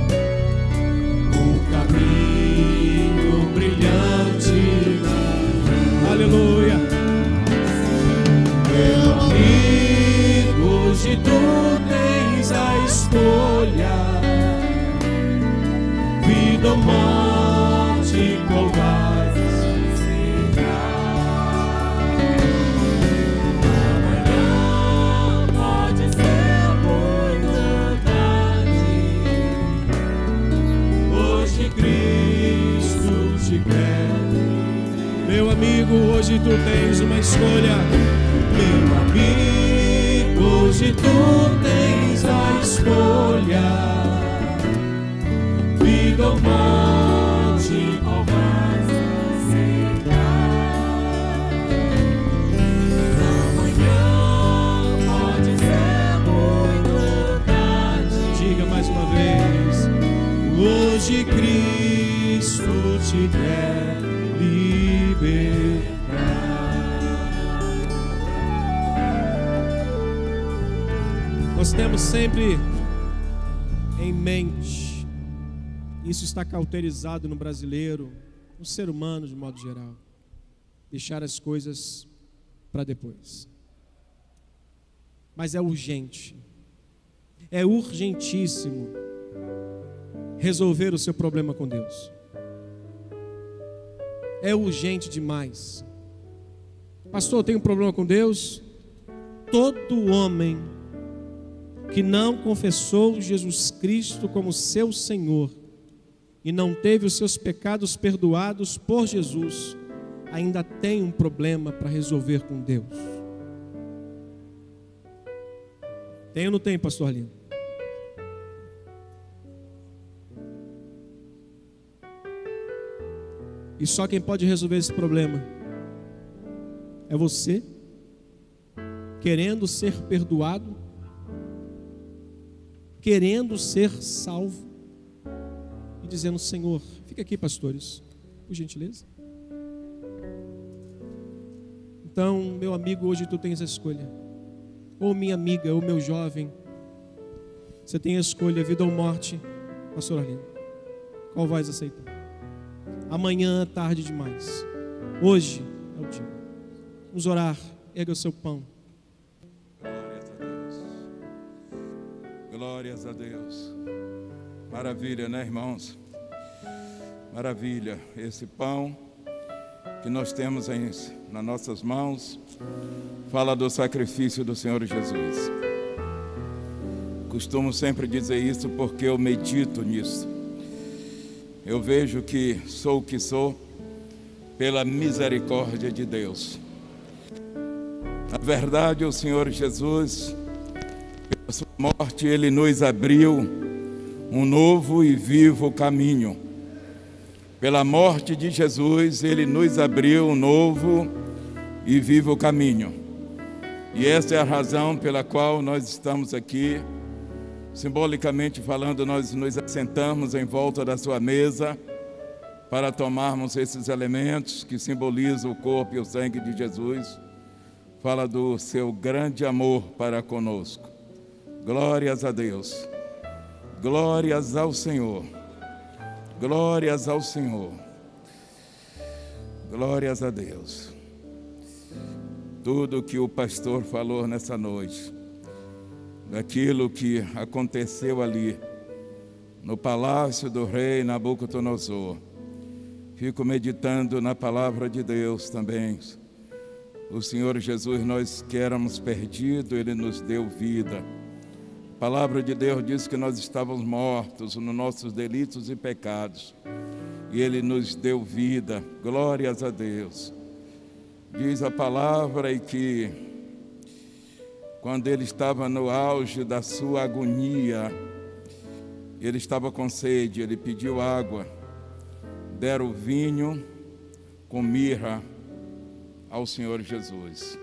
Hoje tu tens a escolha. Vida ou morte, qual vais Amanhã pode ser muito tarde. Hoje Cristo te quer. Meu amigo, hoje tu tens uma escolha. Meu amigo, hoje tu tens a escolha. Vida ou morte, qual vais Amanhã pode ser muito tarde. Diga mais uma vez. Hoje Cristo te quer temos sempre em mente, isso está cauterizado no brasileiro, no ser humano de modo geral, deixar as coisas para depois. Mas é urgente, é urgentíssimo resolver o seu problema com Deus. É urgente demais. Pastor, eu tenho um problema com Deus. Todo homem que não confessou Jesus Cristo como seu Senhor e não teve os seus pecados perdoados por Jesus, ainda tem um problema para resolver com Deus. Tem ou não tem, pastor Lino? E só quem pode resolver esse problema é você, querendo ser perdoado, querendo ser salvo e dizendo: Senhor, fica aqui, pastores, por gentileza. Então, meu amigo, hoje tu tens a escolha, ou minha amiga, ou meu jovem, você tem a escolha, vida ou morte, pastor Arlindo. Qual vais aceitar? Amanhã é tarde demais. Hoje é o dia. Vamos orar. Erga o seu pão. Glórias a Deus. Maravilha, né, irmãos? Maravilha. Esse pão que nós temos em, nas nossas mãos fala do sacrifício do Senhor Jesus. Costumo sempre dizer isso porque eu medito nisso. Eu vejo que sou o que sou pela misericórdia de Deus. Na verdade, o Senhor Jesus, morte, ele nos abriu um novo e vivo caminho. Pela morte de Jesus, ele nos abriu um novo e vivo caminho. E essa é a razão pela qual nós estamos aqui. Simbolicamente falando, nós nos assentamos em volta da sua mesa para tomarmos esses elementos que simbolizam o corpo e o sangue de Jesus. Fala do seu grande amor para conosco. Glórias a Deus. Glórias ao Senhor. Glórias ao Senhor. Glórias a Deus. Tudo que o pastor falou nessa noite, daquilo que aconteceu ali, no palácio do rei Nabucodonosor. Fico meditando na palavra de Deus também. O Senhor Jesus, nós que éramos perdidos, Ele nos deu vida. A palavra de Deus diz que nós estávamos mortos nos nossos delitos e pecados. E Ele nos deu vida. Glórias a Deus. Diz a palavra e que quando ele estava no auge da sua agonia, ele estava com sede, ele pediu água, deram vinho com mirra ao Senhor Jesus.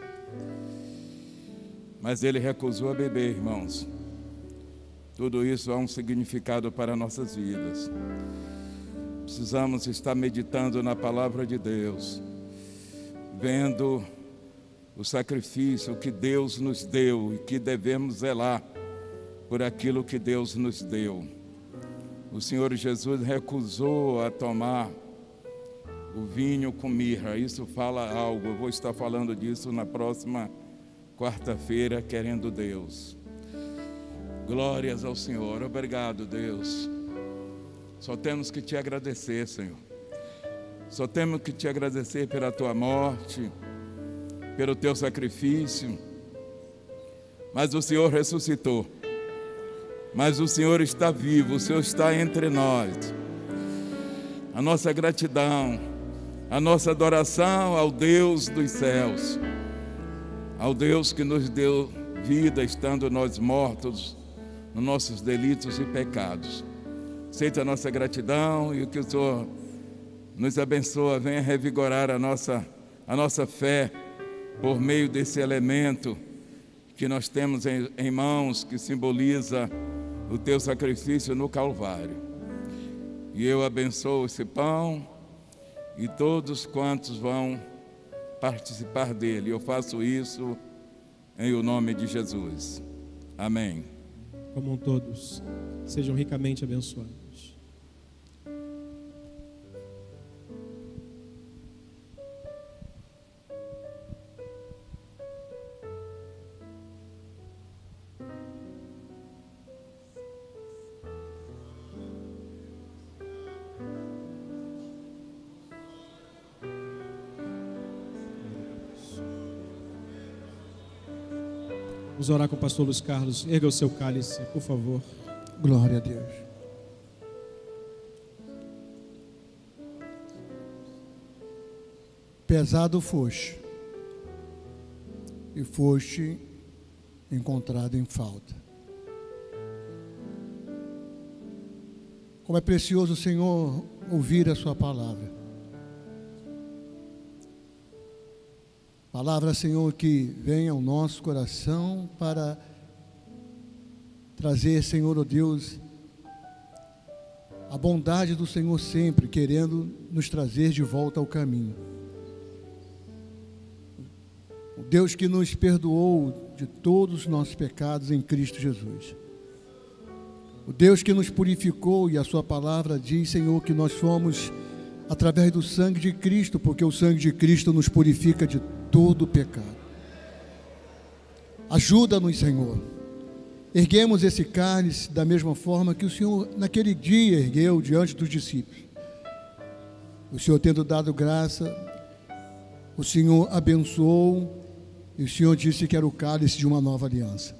Mas ele recusou a beber, irmãos. Tudo isso há um significado para nossas vidas. Precisamos estar meditando na palavra de Deus, vendo o sacrifício que Deus nos deu e que devemos zelar por aquilo que Deus nos deu. O Senhor Jesus recusou a tomar o vinho com mirra. Isso fala algo. Eu vou estar falando disso na próxima quarta-feira, querendo Deus. Glórias ao Senhor. Obrigado, Deus. Só temos que te agradecer, Senhor. Só temos que te agradecer pela tua morte, pelo teu sacrifício. Mas o Senhor ressuscitou. Mas o Senhor está vivo, o Senhor está entre nós. A nossa gratidão, a nossa adoração ao Deus dos céus, ao Deus que nos deu vida estando nós mortos nos nossos delitos e pecados. Aceita a nossa gratidão e que o Senhor nos abençoa, venha revigorar a nossa, a nossa fé por meio desse elemento que nós temos em, em mãos, que simboliza o teu sacrifício no Calvário. E eu abençoo esse pão e todos quantos vão participar dele. Eu faço isso em o nome de Jesus. Amém. Como todos sejam ricamente abençoados. Vamos orar com o pastor Luiz Carlos. Erga o seu cálice, por favor. Glória a Deus. Pesado foste, e foste encontrado em falta. Como é precioso, Senhor, ouvir a Sua palavra. Palavra, Senhor, que vem ao nosso coração para trazer, Senhor, oh Deus, a bondade do Senhor sempre querendo nos trazer de volta ao caminho. O Deus que nos perdoou de todos os nossos pecados em Cristo Jesus. O Deus que nos purificou e a Sua palavra diz, Senhor, que nós somos através do sangue de Cristo, porque o sangue de Cristo nos purifica de todo pecado. Ajuda-nos, Senhor. Erguemos esse cálice da mesma forma que o Senhor naquele dia ergueu diante dos discípulos. O Senhor tendo dado graça, o Senhor abençoou e o Senhor disse que era o cálice de uma nova aliança.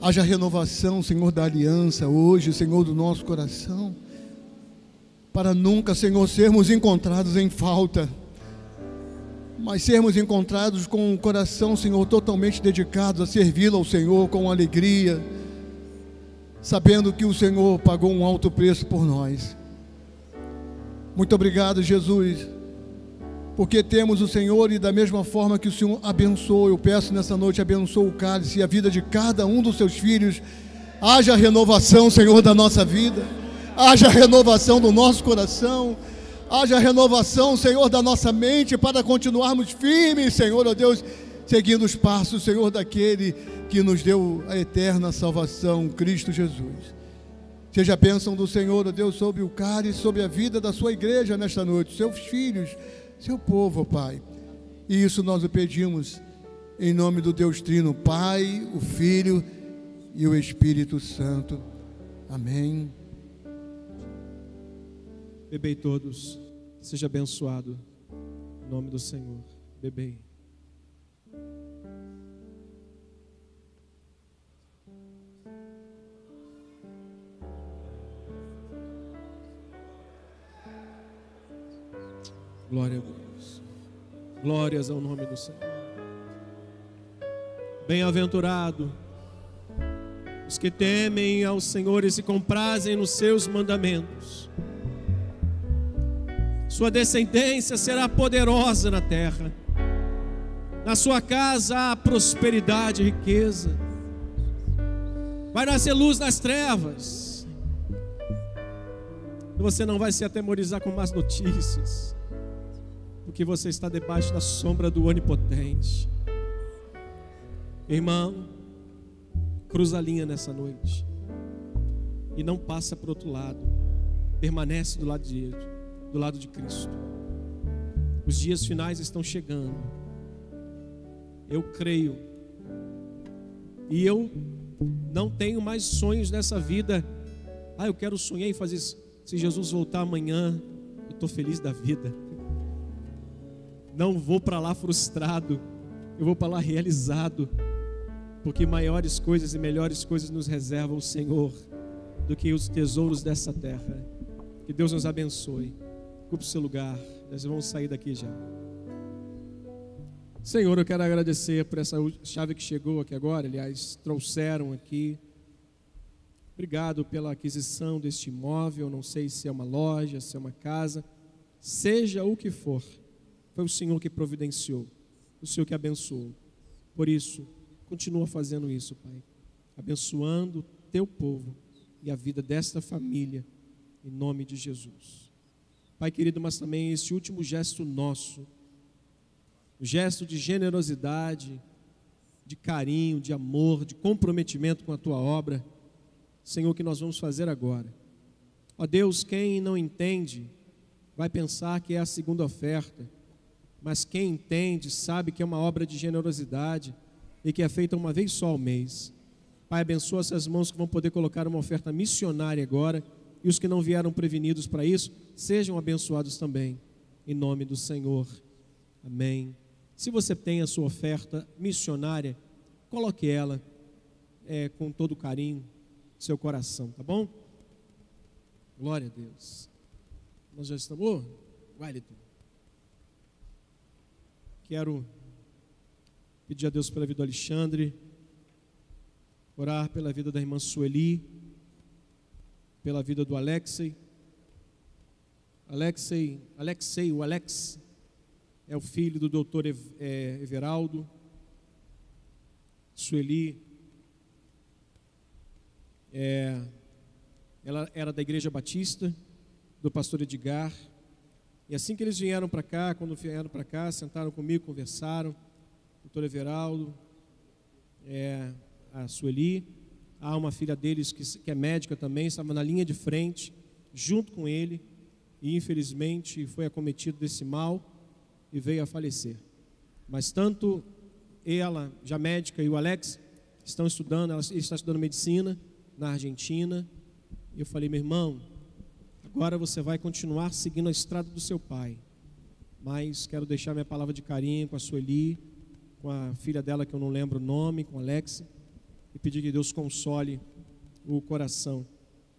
Haja renovação, Senhor, da aliança hoje, Senhor, do nosso coração, para nunca, Senhor, sermos encontrados em falta, mas sermos encontrados com um coração, Senhor, totalmente dedicado a servi-lo ao Senhor com alegria, sabendo que o Senhor pagou um alto preço por nós. Muito obrigado, Jesus porque temos o Senhor e da mesma forma que o Senhor abençoou, eu peço nessa noite, abençoe o cálice e a vida de cada um dos seus filhos. Haja renovação, Senhor, da nossa vida, haja renovação do nosso coração, haja renovação, Senhor, da nossa mente para continuarmos firmes, Senhor, ó Deus, seguindo os passos, Senhor, daquele que nos deu a eterna salvação, Cristo Jesus. Seja a bênção do Senhor, ó Deus, sobre o cálice, sobre a vida da sua igreja nesta noite, seus filhos seu povo, Pai. E isso nós o pedimos em nome do Deus Trino, Pai, o Filho e o Espírito Santo. Amém. Bebei todos. Seja abençoado. Em nome do Senhor. Bebei. Glória a Deus. Glórias ao nome do Senhor. Bem-aventurado os que temem ao Senhor e se comprazem nos seus mandamentos. Sua descendência será poderosa na terra. Na sua casa há prosperidade e riqueza. Vai nascer luz nas trevas. Você não vai se atemorizar com más notícias, porque você está debaixo da sombra do Onipotente. Irmão, cruza a linha nessa noite e não passa para o outro lado. Permanece do lado de do lado de Cristo. Os dias finais estão chegando. Eu creio. E eu não tenho mais sonhos nessa vida. Ah, eu quero sonhar em fazer isso. Se Jesus voltar amanhã, eu estou feliz da vida. Não vou para lá frustrado, eu vou para lá realizado, porque maiores coisas e melhores coisas nos reserva o Senhor do que os tesouros dessa terra. Que Deus nos abençoe. Ocupe seu lugar, nós vamos sair daqui já. Senhor, eu quero agradecer por essa chave que chegou aqui agora, aliás, trouxeram aqui. Obrigado pela aquisição deste imóvel, não sei se é uma loja, se é uma casa, seja o que for, foi o Senhor que providenciou, o Senhor que abençoou. Por isso, continua fazendo isso, Pai, abençoando o teu povo e a vida desta família, em nome de Jesus. Pai querido, mas também esse último gesto nosso, o gesto de generosidade, de carinho, de amor, de comprometimento com a tua obra, Senhor, que nós vamos fazer agora. Ó Deus, quem não entende, vai pensar que é a segunda oferta, mas quem entende sabe que é uma obra de generosidade e que é feita uma vez só ao mês. Pai, abençoa essas mãos que vão poder colocar uma oferta missionária agora e os que não vieram prevenidos para isso, sejam abençoados também, em nome do Senhor. Amém. Se você tem a sua oferta missionária, coloque ela é, com todo carinho, seu coração, tá bom? Glória a Deus. Nós já estamos. Ô, Wellington. Quero pedir a Deus pela vida do Alexandre, orar pela vida da irmã Sueli, pela vida do Alexei. Alexei, Alexei, o Alex é o filho do doutor é, Everaldo. Sueli é, ela era da Igreja Batista, do pastor Edgar. E assim que eles vieram para cá, quando vieram para cá, sentaram comigo, conversaram. Doutor Everaldo, é, a Sueli, há uma filha deles que, que é médica também, estava na linha de frente, junto com ele, e infelizmente foi acometido desse mal e veio a falecer. Mas tanto ela, já médica, e o Alex estão estudando, ela está estudando medicina na Argentina. E eu falei, meu irmão, agora você vai continuar seguindo a estrada do seu pai. Mas quero deixar minha palavra de carinho com a Sueli, com a filha dela que eu não lembro o nome, com a Alex, e pedir que Deus console o coração.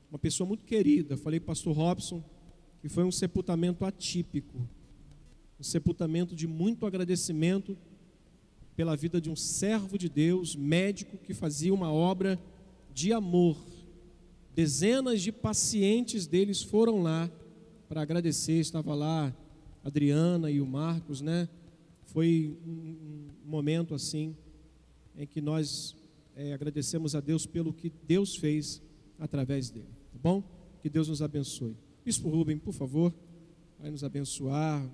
Uma pessoa muito querida, falei pastor Robson, que foi um sepultamento atípico um sepultamento de muito agradecimento pela vida de um servo de Deus, médico, que fazia uma obra de amor. Dezenas de pacientes deles foram lá para agradecer, estava lá a Adriana e o Marcos, né? Foi um momento assim em que nós é, agradecemos a Deus pelo que Deus fez através dele, tá bom? Que Deus nos abençoe. Bispo Rubem, por favor, vai nos abençoar,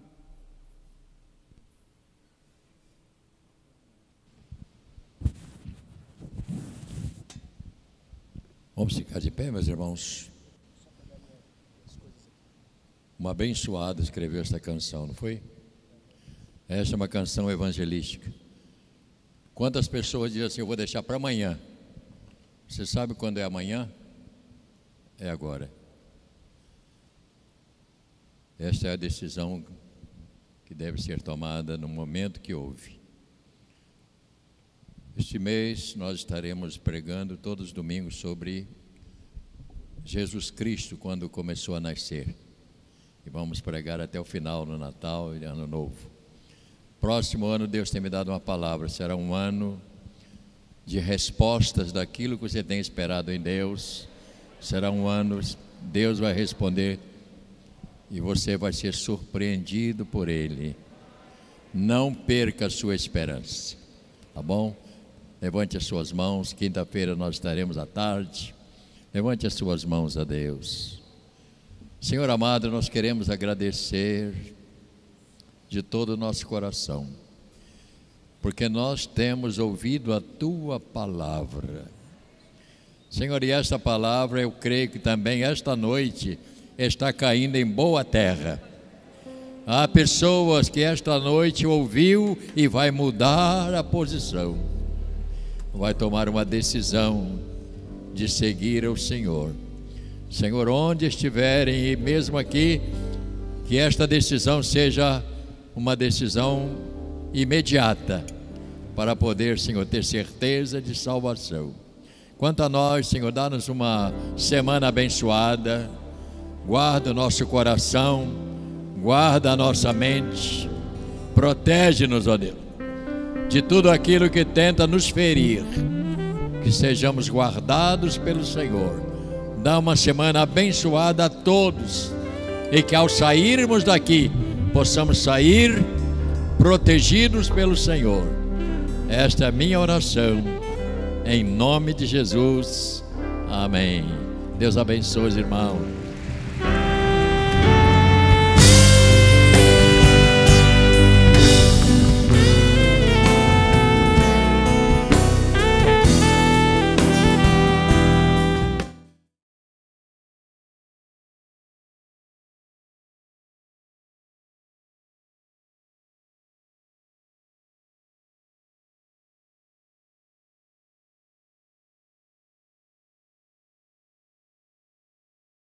Vamos ficar de pé, meus irmãos. Uma abençoada escreveu esta canção, não foi? Essa é uma canção evangelística. Quantas pessoas dizem assim: Eu vou deixar para amanhã? Você sabe quando é amanhã? É agora. Esta é a decisão que deve ser tomada no momento que houve. Este mês nós estaremos pregando todos os domingos sobre Jesus Cristo quando começou a nascer. E vamos pregar até o final do Natal e Ano Novo. Próximo ano, Deus tem me dado uma palavra. Será um ano de respostas daquilo que você tem esperado em Deus. Será um ano, Deus vai responder e você vai ser surpreendido por Ele. Não perca a sua esperança, tá bom? Levante as suas mãos. Quinta-feira nós estaremos à tarde. Levante as suas mãos a Deus. Senhor amado, nós queremos agradecer de todo o nosso coração, porque nós temos ouvido a tua palavra. Senhor, e esta palavra eu creio que também esta noite está caindo em boa terra. Há pessoas que esta noite ouviu e vai mudar a posição, vai tomar uma decisão de seguir o Senhor. Senhor, onde estiverem e mesmo aqui, que esta decisão seja uma decisão imediata para poder, Senhor, ter certeza de salvação. Quanto a nós, Senhor, dá-nos uma semana abençoada, guarda o nosso coração, guarda a nossa mente, protege-nos, ó Deus, de tudo aquilo que tenta nos ferir, que sejamos guardados pelo Senhor. Dá uma semana abençoada a todos e que ao sairmos daqui possamos sair protegidos pelo Senhor. Esta é a minha oração, em nome de Jesus. Amém. Deus abençoe os irmãos.